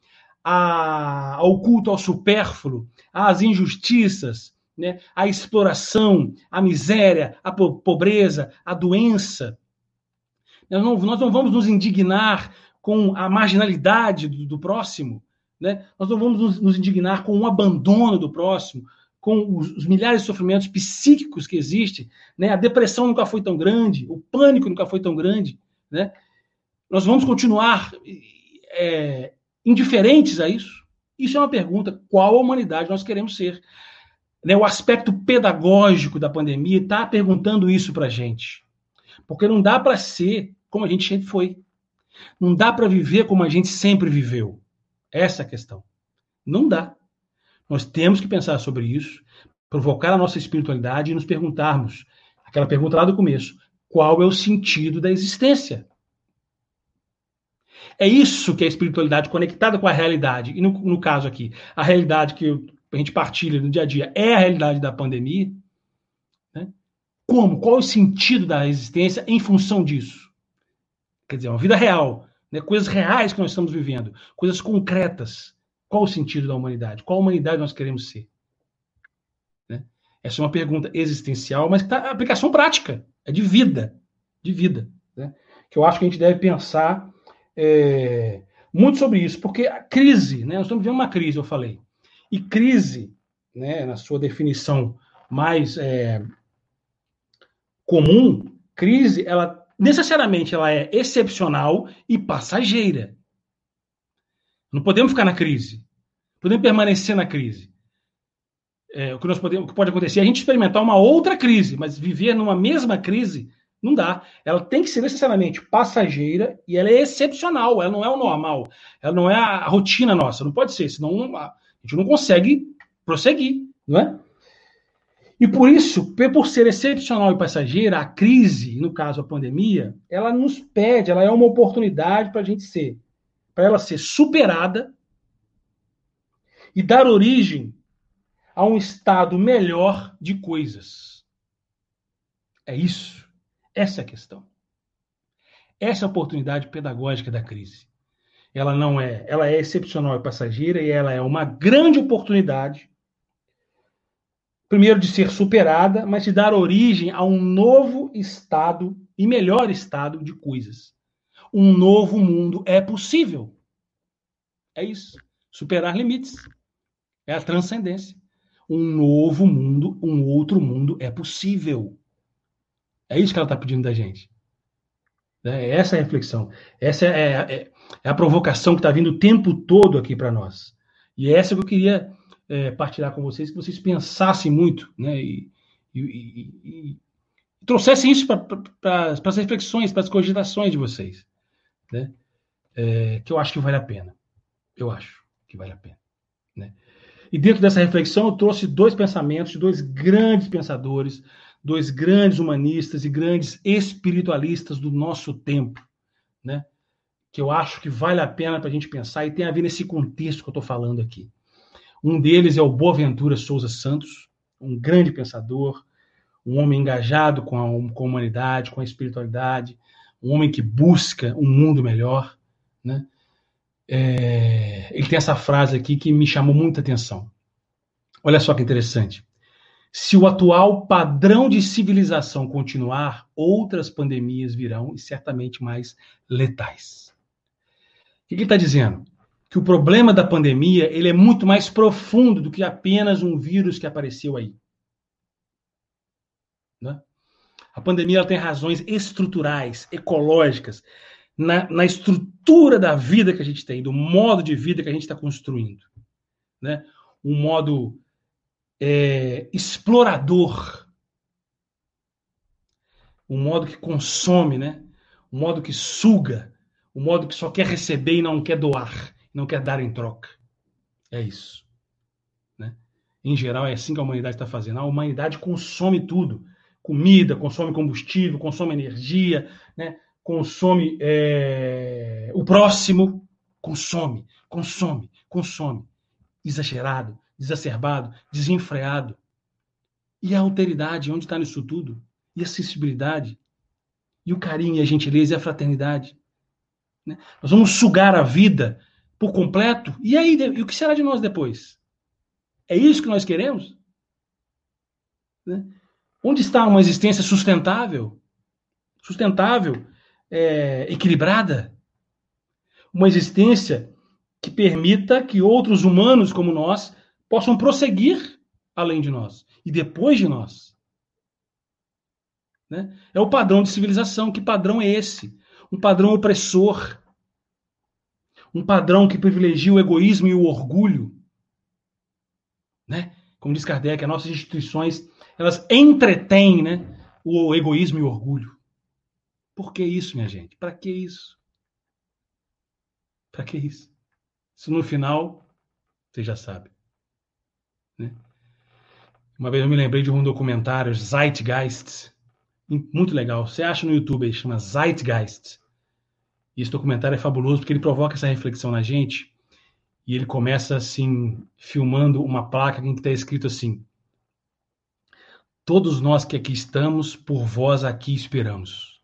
a, ao culto ao supérfluo, às injustiças, né, à exploração, à miséria, à pobreza, à doença. Nós não, nós não vamos nos indignar com a marginalidade do, do próximo, né? nós não vamos nos, nos, indignar com o abandono do próximo, com os, os, milhares de sofrimentos psíquicos que existem. Né? A depressão nunca foi tão grande, o pânico nunca foi tão grande. Né? Nós vamos continuar é, indiferentes a isso? Isso é uma pergunta. Qual a humanidade nós queremos ser? Né, o aspecto pedagógico da pandemia está perguntando isso para a gente. Porque não dá para ser como a gente sempre foi. Não dá para viver como a gente sempre viveu. Essa é a questão. Não dá. Nós temos que pensar sobre isso, provocar a nossa espiritualidade e nos perguntarmos aquela pergunta lá do começo: qual é o sentido da existência? É isso que é a espiritualidade conectada com a realidade. E no, no caso aqui, a realidade que a gente partilha no dia a dia é a realidade da pandemia. Né? Como? Qual é o sentido da existência em função disso? Quer dizer, uma vida real, né? coisas reais que nós estamos vivendo, coisas concretas. Qual o sentido da humanidade? Qual humanidade nós queremos ser? Né? Essa é uma pergunta existencial, mas que tá aplicação prática, é de vida, de vida, né? que eu acho que a gente deve pensar é, muito sobre isso, porque a crise, né, nós estamos vivendo uma crise, eu falei, e crise, né, na sua definição mais é, comum, crise, ela necessariamente ela é excepcional e passageira. Não podemos ficar na crise, podemos permanecer na crise. É, o que nós podemos, o que pode acontecer é a gente experimentar uma outra crise, mas viver numa mesma crise não dá. Ela tem que ser necessariamente passageira e ela é excepcional, ela não é o normal, ela não é a rotina nossa, não pode ser, senão a gente não consegue prosseguir, não é? E por isso, por ser excepcional e passageira, a crise, no caso a pandemia, ela nos pede, ela é uma oportunidade para a gente ser, para ela ser superada e dar origem a um estado melhor de coisas. É isso. Essa é a questão. Essa é a oportunidade pedagógica da crise. Ela não é, ela é excepcional e passageira e ela é uma grande oportunidade primeiro de ser superada, mas de dar origem a um novo estado e melhor estado de coisas. Um novo mundo é possível. É isso. Superar limites. É a transcendência. Um novo mundo, um outro mundo é possível. É isso que ela está pedindo da gente. Né? Essa é a reflexão. Essa é, é, é a provocação que está vindo o tempo todo aqui para nós. E é essa que eu queria é, partilhar com vocês, que vocês pensassem muito, né? E, e, e, e trouxessem isso para as reflexões, para as cogitações de vocês, né? É, que eu acho que vale a pena. Eu acho que vale a pena, né? E dentro dessa reflexão, eu trouxe dois pensamentos de dois grandes pensadores, dois grandes humanistas e grandes espiritualistas do nosso tempo, né? Que eu acho que vale a pena para a gente pensar e tem a ver nesse contexto que eu estou falando aqui. Um deles é o Boaventura Souza Santos, um grande pensador, um homem engajado com a, com a humanidade, com a espiritualidade, um homem que busca um mundo melhor, né? É, ele tem essa frase aqui que me chamou muita atenção. Olha só que interessante. Se o atual padrão de civilização continuar, outras pandemias virão e certamente mais letais. O que ele está dizendo? Que o problema da pandemia ele é muito mais profundo do que apenas um vírus que apareceu aí. Né? A pandemia tem razões estruturais, ecológicas, na, na, estrutura da vida que a gente tem, do modo de vida que a gente está construindo. Né? Um modo é, explorador, um modo que consome, né? um modo que suga, um modo que só quer receber e não quer doar, não quer dar em troca. É isso. Né? Em geral, é assim que a humanidade está fazendo. A humanidade consome tudo. Comida, consome combustível, consome energia, né? consome é, o próximo, consome, consome, consome. Exagerado, exacerbado, desenfreado. E a alteridade, onde está nisso tudo? E a sensibilidade? E o carinho, e a gentileza e a fraternidade? Né? Nós vamos sugar a vida por completo? E aí, e o que será de nós depois? É isso que nós queremos? Né? Onde está uma existência sustentável? Sustentável é, equilibrada, uma existência que permita que outros humanos como nós possam prosseguir além de nós e depois de nós. Né? É o padrão de civilização. Que padrão é esse? Um padrão opressor. Um padrão que privilegia o egoísmo e o orgulho. Né? Como diz Kardec, as nossas instituições elas entretêm né, o egoísmo e o orgulho. Por que isso, minha gente? Para que isso? Para que isso? Se no final, você já sabe. Né? Uma vez eu me lembrei de um documentário, Zeitgeist, muito legal. Você acha no YouTube, chama Zeitgeist. E esse documentário é fabuloso porque ele provoca essa reflexão na gente. E ele começa assim, filmando uma placa em que está escrito assim: Todos nós que aqui estamos, por vós aqui esperamos.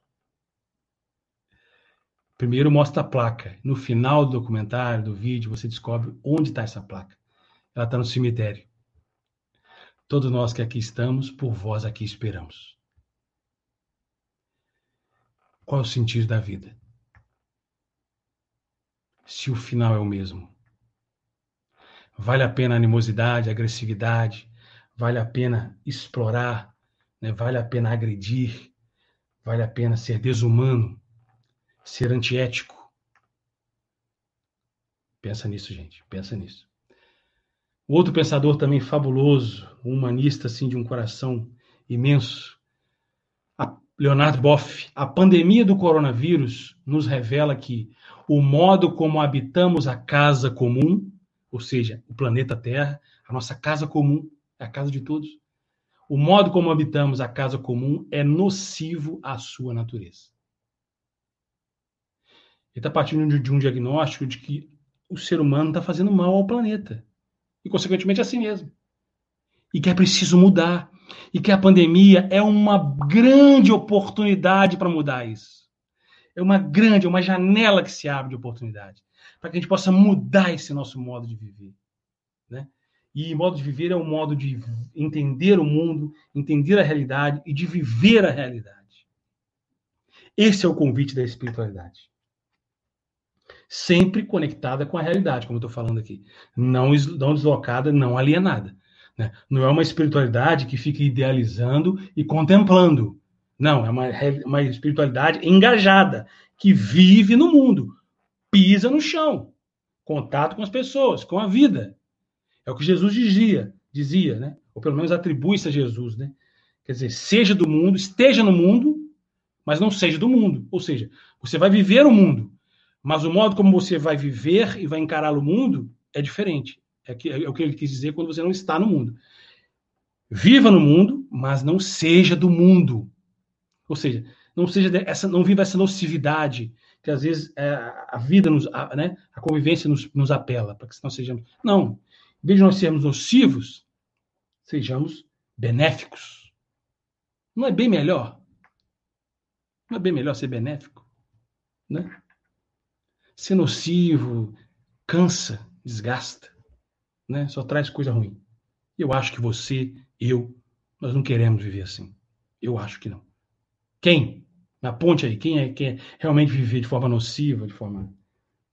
Primeiro mostra a placa. No final do documentário, do vídeo, você descobre onde está essa placa. Ela está no cemitério. Todos nós que aqui estamos, por vós aqui esperamos. Qual é o sentido da vida? Se o final é o mesmo. Vale a pena animosidade, agressividade, vale a pena explorar, né? vale a pena agredir, vale a pena ser desumano ser antiético. Pensa nisso, gente. Pensa nisso. Outro pensador também fabuloso, um humanista assim de um coração imenso, Leonardo Boff. A pandemia do coronavírus nos revela que o modo como habitamos a casa comum, ou seja, o planeta Terra, a nossa casa comum, é a casa de todos. O modo como habitamos a casa comum é nocivo à sua natureza. Ele está partindo de um diagnóstico de que o ser humano está fazendo mal ao planeta e, consequentemente, a si mesmo. E que é preciso mudar. E que a pandemia é uma grande oportunidade para mudar isso. É uma grande, é uma janela que se abre de oportunidade para que a gente possa mudar esse nosso modo de viver. Né? E modo de viver é um modo de entender o mundo, entender a realidade e de viver a realidade. Esse é o convite da espiritualidade sempre conectada com a realidade, como eu estou falando aqui. Não, não deslocada, não alienada. Né? Não é uma espiritualidade que fica idealizando e contemplando. Não, é uma, uma espiritualidade engajada, que vive no mundo, pisa no chão, contato com as pessoas, com a vida. É o que Jesus dizia, dizia, né? Ou pelo menos atribui-se a Jesus, né? Quer dizer, seja do mundo, esteja no mundo, mas não seja do mundo. Ou seja, você vai viver o mundo, mas o modo como você vai viver e vai encarar o mundo é diferente. É, que, é o que ele quis dizer quando você não está no mundo. Viva no mundo, mas não seja do mundo. Ou seja, não seja essa, não viva essa nocividade que às vezes é, a vida, nos, a, né, a convivência nos, nos apela para que nós sejamos. Não. Em vez de nós sermos nocivos, sejamos benéficos. Não é bem melhor? Não é bem melhor ser benéfico? Né? Ser nocivo cansa, desgasta, né? só traz coisa ruim. Eu acho que você, eu, nós não queremos viver assim. Eu acho que não. Quem? Na ponte aí, quem é, quem é realmente viver de forma nociva, de forma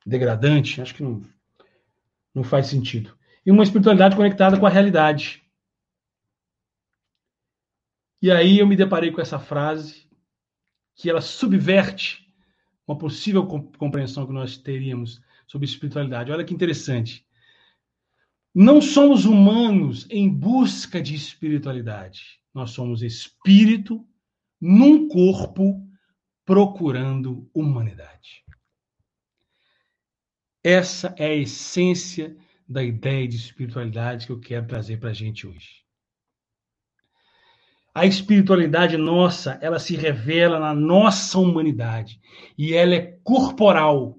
degradante? Acho que não, não faz sentido. E uma espiritualidade conectada com a realidade. E aí eu me deparei com essa frase que ela subverte uma possível compreensão que nós teríamos sobre espiritualidade. Olha que interessante. Não somos humanos em busca de espiritualidade. Nós somos espírito num corpo procurando humanidade. Essa é a essência da ideia de espiritualidade que eu quero trazer para a gente hoje. A espiritualidade nossa, ela se revela na nossa humanidade e ela é corporal,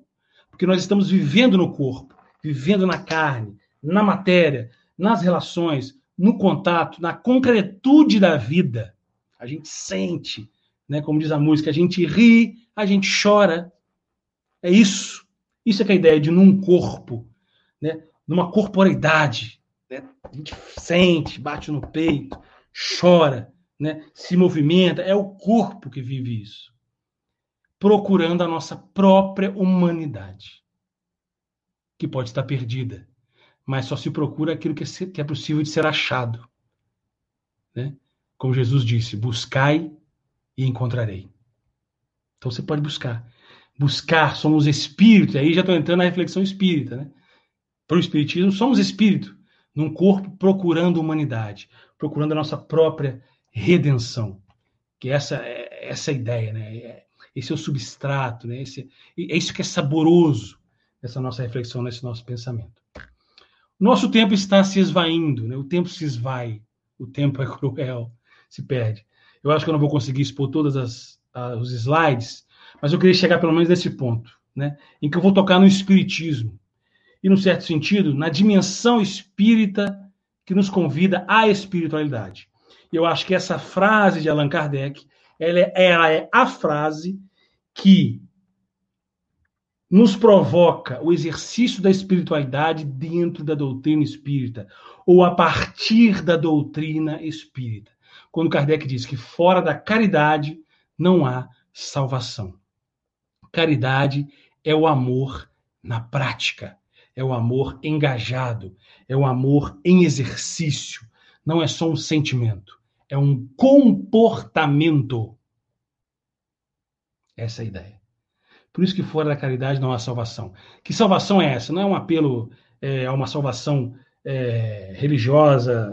porque nós estamos vivendo no corpo, vivendo na carne, na matéria, nas relações, no contato, na concretude da vida. A gente sente, né? Como diz a música, a gente ri, a gente chora. É isso. Isso é que é a ideia de num corpo, né? Numa corporeidade. Né? A gente sente, bate no peito, chora, né? Se movimenta. É o corpo que vive isso. Procurando a nossa própria humanidade, que pode estar perdida, mas só se procura aquilo que é possível de ser achado. Né? Como Jesus disse: buscai e encontrarei. Então você pode buscar. Buscar, somos espírito, aí já estou entrando na reflexão espírita, né? Para o espiritismo, somos espírito, num corpo procurando humanidade, procurando a nossa própria redenção. Que essa é essa é ideia, né? É, esse é o substrato, né? Esse, é isso que é saboroso nessa nossa reflexão, nesse nosso pensamento. Nosso tempo está se esvaindo, né? O tempo se esvai, o tempo é cruel, se perde. Eu acho que eu não vou conseguir expor todos os slides, mas eu queria chegar pelo menos nesse ponto, né? Em que eu vou tocar no espiritismo e, no certo sentido, na dimensão espírita que nos convida à espiritualidade. E eu acho que essa frase de Allan Kardec, ela é, ela é a frase que nos provoca o exercício da espiritualidade dentro da doutrina espírita, ou a partir da doutrina espírita quando Kardec diz que fora da caridade não há salvação. Caridade é o amor na prática, é o amor engajado, é o amor em exercício. Não é só um sentimento, é um comportamento. Essa é a ideia. Por isso que fora da caridade não há salvação. Que salvação é essa? Não é um apelo é, a uma salvação é, religiosa,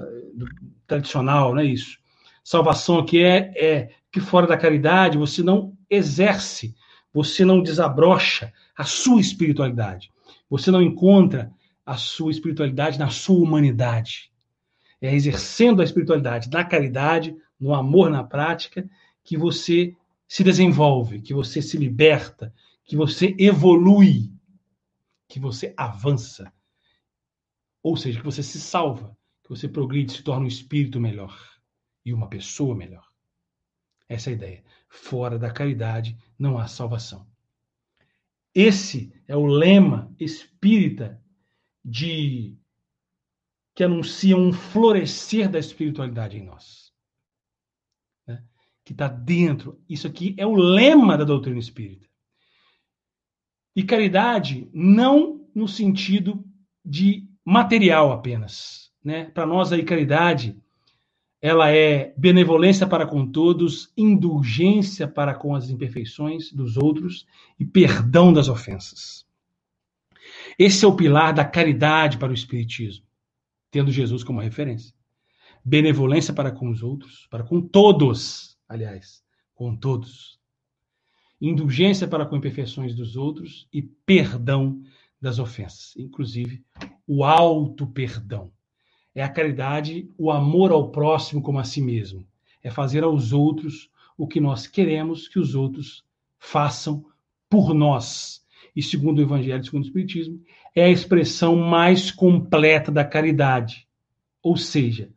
tradicional, não é isso. Salvação aqui é, é que fora da caridade você não exerce, você não desabrocha a sua espiritualidade. Você não encontra a sua espiritualidade na sua humanidade. É exercendo a espiritualidade na caridade, no amor na prática, que você se desenvolve, que você se liberta, que você evolui, que você avança. Ou seja, que você se salva, que você progride, se torna um espírito melhor e uma pessoa melhor. Essa é a ideia. Fora da caridade não há salvação. Esse é o lema espírita de que anuncia um florescer da espiritualidade em nós. Né? Que está dentro. Isso aqui é o lema da doutrina espírita. E caridade não no sentido de material apenas. Né? Para nós, a caridade ela é benevolência para com todos, indulgência para com as imperfeições dos outros e perdão das ofensas. Esse é o pilar da caridade para o Espiritismo, tendo Jesus como referência. Benevolência para com os outros, para com todos, aliás, com todos. Indulgência para com imperfeições dos outros e perdão das ofensas, inclusive o alto perdão. É a caridade, o amor ao próximo como a si mesmo. É fazer aos outros o que nós queremos que os outros façam por nós. E segundo o Evangelho, segundo o Espiritismo, é a expressão mais completa da caridade. Ou seja,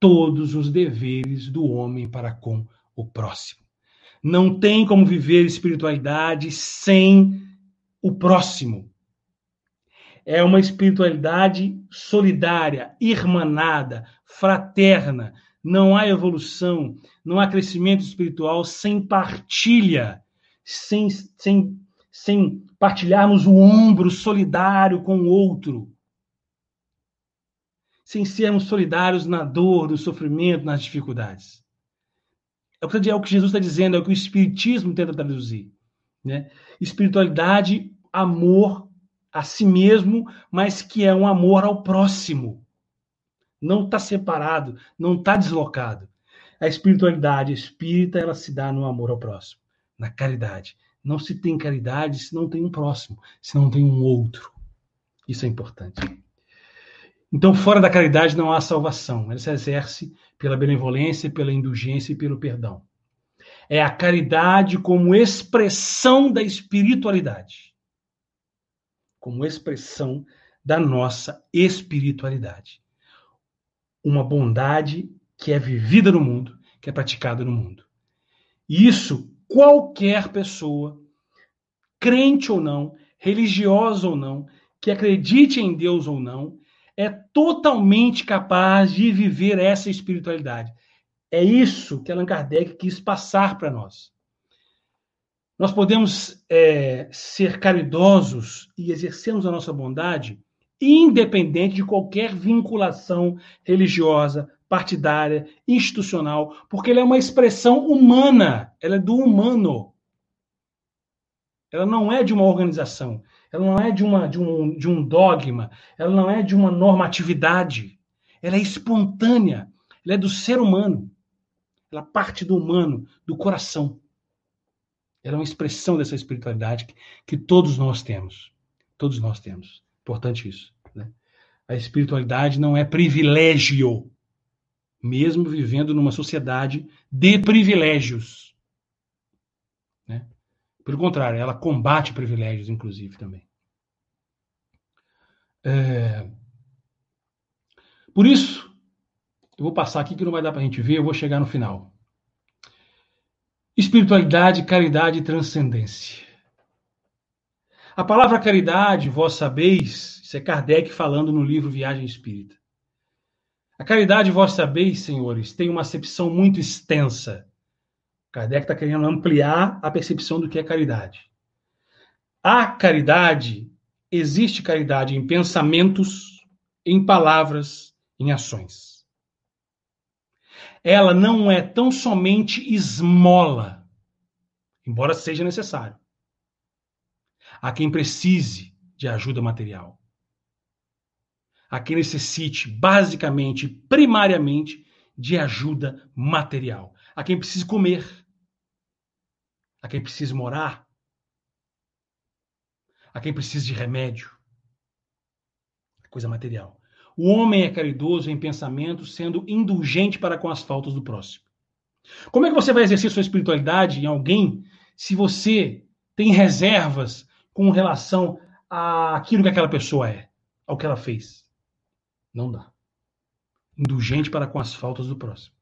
todos os deveres do homem para com o próximo. Não tem como viver espiritualidade sem o próximo é uma espiritualidade solidária, irmanada, fraterna. Não há evolução, não há crescimento espiritual sem partilha, sem, sem, sem partilharmos o ombro solidário com o outro. Sem sermos solidários na dor, no sofrimento, nas dificuldades. É o que, é o que Jesus está dizendo, é o que o Espiritismo tenta traduzir. Né? Espiritualidade, amor a si mesmo, mas que é um amor ao próximo. Não está separado, não está deslocado. A espiritualidade espírita, ela se dá no amor ao próximo, na caridade. Não se tem caridade se não tem um próximo, se não tem um outro. Isso é importante. Então, fora da caridade não há salvação. Ela se exerce pela benevolência, pela indulgência e pelo perdão. É a caridade como expressão da espiritualidade como expressão da nossa espiritualidade. Uma bondade que é vivida no mundo, que é praticada no mundo. E isso qualquer pessoa, crente ou não, religiosa ou não, que acredite em Deus ou não, é totalmente capaz de viver essa espiritualidade. É isso que Allan Kardec quis passar para nós. Nós podemos é, ser caridosos e exercermos a nossa bondade independente de qualquer vinculação religiosa, partidária, institucional, porque ela é uma expressão humana, ela é do humano. Ela não é de uma organização, ela não é de, uma, de, um, de um dogma, ela não é de uma normatividade. Ela é espontânea, ela é do ser humano. Ela parte do humano, do coração. Ela é uma expressão dessa espiritualidade que, que todos nós temos. Todos nós temos. Importante isso. Né? A espiritualidade não é privilégio, mesmo vivendo numa sociedade de privilégios. Né? Pelo contrário, ela combate privilégios, inclusive, também. É... Por isso, eu vou passar aqui que não vai dar para a gente ver, eu vou chegar no final. Espiritualidade, caridade e transcendência. A palavra caridade, vós sabeis, isso é Kardec falando no livro Viagem Espírita. A caridade, vós sabeis, senhores, tem uma acepção muito extensa. Kardec está querendo ampliar a percepção do que é caridade. A caridade, existe caridade em pensamentos, em palavras, em ações ela não é tão somente esmola, embora seja necessário. A quem precise de ajuda material. A quem necessite, basicamente, primariamente, de ajuda material. A quem precise comer. A quem precise morar. A quem precise de remédio. Coisa material. O homem é caridoso em pensamento, sendo indulgente para com as faltas do próximo. Como é que você vai exercer sua espiritualidade em alguém se você tem reservas com relação àquilo que aquela pessoa é, ao que ela fez? Não dá. Indulgente para com as faltas do próximo.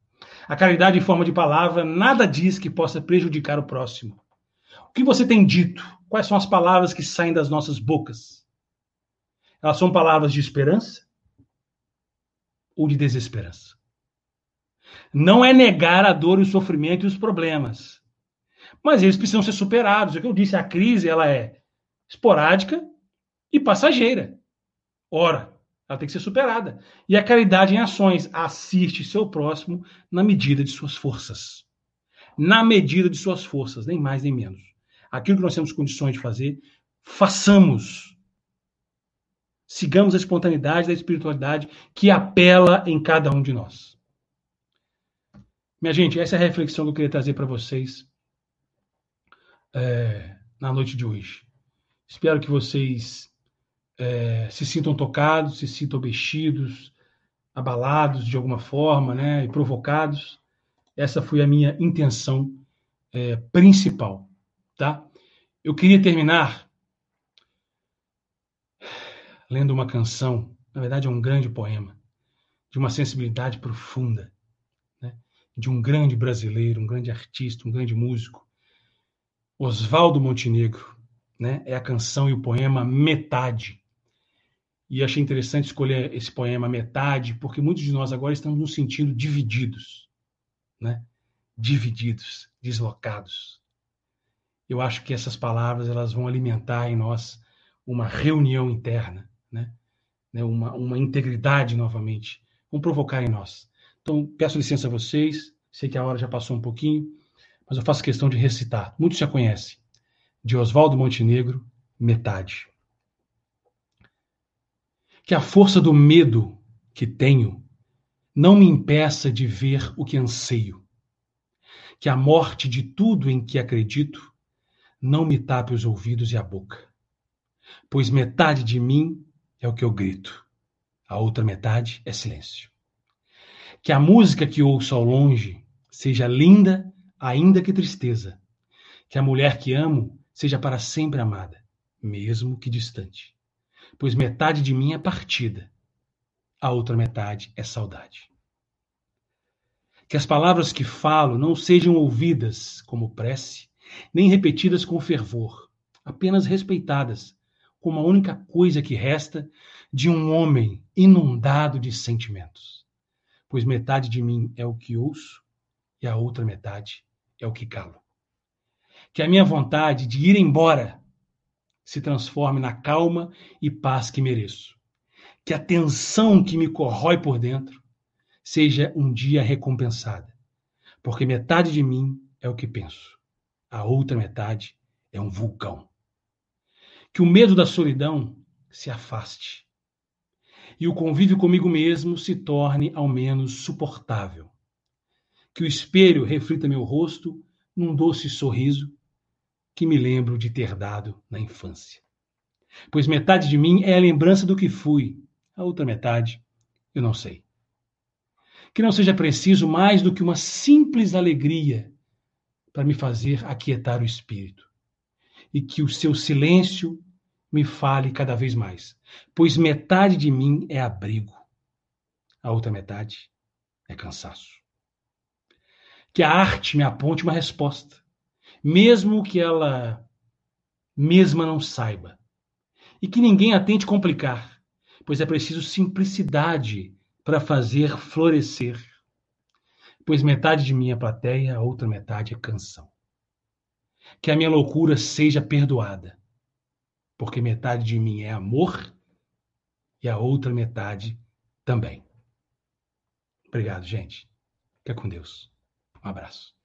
A caridade em forma de palavra nada diz que possa prejudicar o próximo. O que você tem dito? Quais são as palavras que saem das nossas bocas? Elas são palavras de esperança? ou de desesperança. Não é negar a dor, o sofrimento e os problemas. Mas eles precisam ser superados. É o que eu disse, a crise ela é esporádica e passageira. Ora, Ela tem que ser superada. E a caridade em ações. Assiste seu próximo na medida de suas forças. Na medida de suas forças, nem mais nem menos. Aquilo que nós temos condições de fazer, façamos. Sigamos a espontaneidade da espiritualidade que apela em cada um de nós. Minha gente, essa é a reflexão que eu queria trazer para vocês é, na noite de hoje. Espero que vocês é, se sintam tocados, se sintam mexidos, abalados de alguma forma, né, e provocados. Essa foi a minha intenção é, principal, tá? Eu queria terminar lendo uma canção, na verdade é um grande poema, de uma sensibilidade profunda, né? de um grande brasileiro, um grande artista, um grande músico, Oswaldo Montenegro, né? É a canção e o poema Metade. E achei interessante escolher esse poema Metade, porque muitos de nós agora estamos nos sentindo divididos, né? Divididos, deslocados. Eu acho que essas palavras elas vão alimentar em nós uma reunião interna, né? né? Uma, uma integridade novamente, vão provocar em nós. Então, peço licença a vocês, sei que a hora já passou um pouquinho, mas eu faço questão de recitar. Muitos já conhecem. De Oswaldo Montenegro, Metade que a força do medo que tenho não me impeça de ver o que anseio. Que a morte de tudo em que acredito não me tape os ouvidos e a boca. Pois metade de mim é o que eu grito, a outra metade é silêncio. Que a música que ouço ao longe seja linda, ainda que tristeza. Que a mulher que amo seja para sempre amada, mesmo que distante pois metade de mim é partida, a outra metade é saudade. Que as palavras que falo não sejam ouvidas como prece, nem repetidas com fervor, apenas respeitadas como a única coisa que resta de um homem inundado de sentimentos. Pois metade de mim é o que ouço e a outra metade é o que calo. Que a minha vontade de ir embora se transforme na calma e paz que mereço. Que a tensão que me corrói por dentro seja um dia recompensada, porque metade de mim é o que penso, a outra metade é um vulcão. Que o medo da solidão se afaste e o convívio comigo mesmo se torne ao menos suportável. Que o espelho reflita meu rosto num doce sorriso que me lembro de ter dado na infância. Pois metade de mim é a lembrança do que fui, a outra metade eu não sei. Que não seja preciso mais do que uma simples alegria para me fazer aquietar o espírito, e que o seu silêncio me fale cada vez mais, pois metade de mim é abrigo, a outra metade é cansaço. Que a arte me aponte uma resposta, mesmo que ela mesma não saiba. E que ninguém a tente complicar, pois é preciso simplicidade para fazer florescer. Pois metade de minha plateia, a outra metade é canção. Que a minha loucura seja perdoada, porque metade de mim é amor e a outra metade também. Obrigado, gente. Fica com Deus. Um abraço.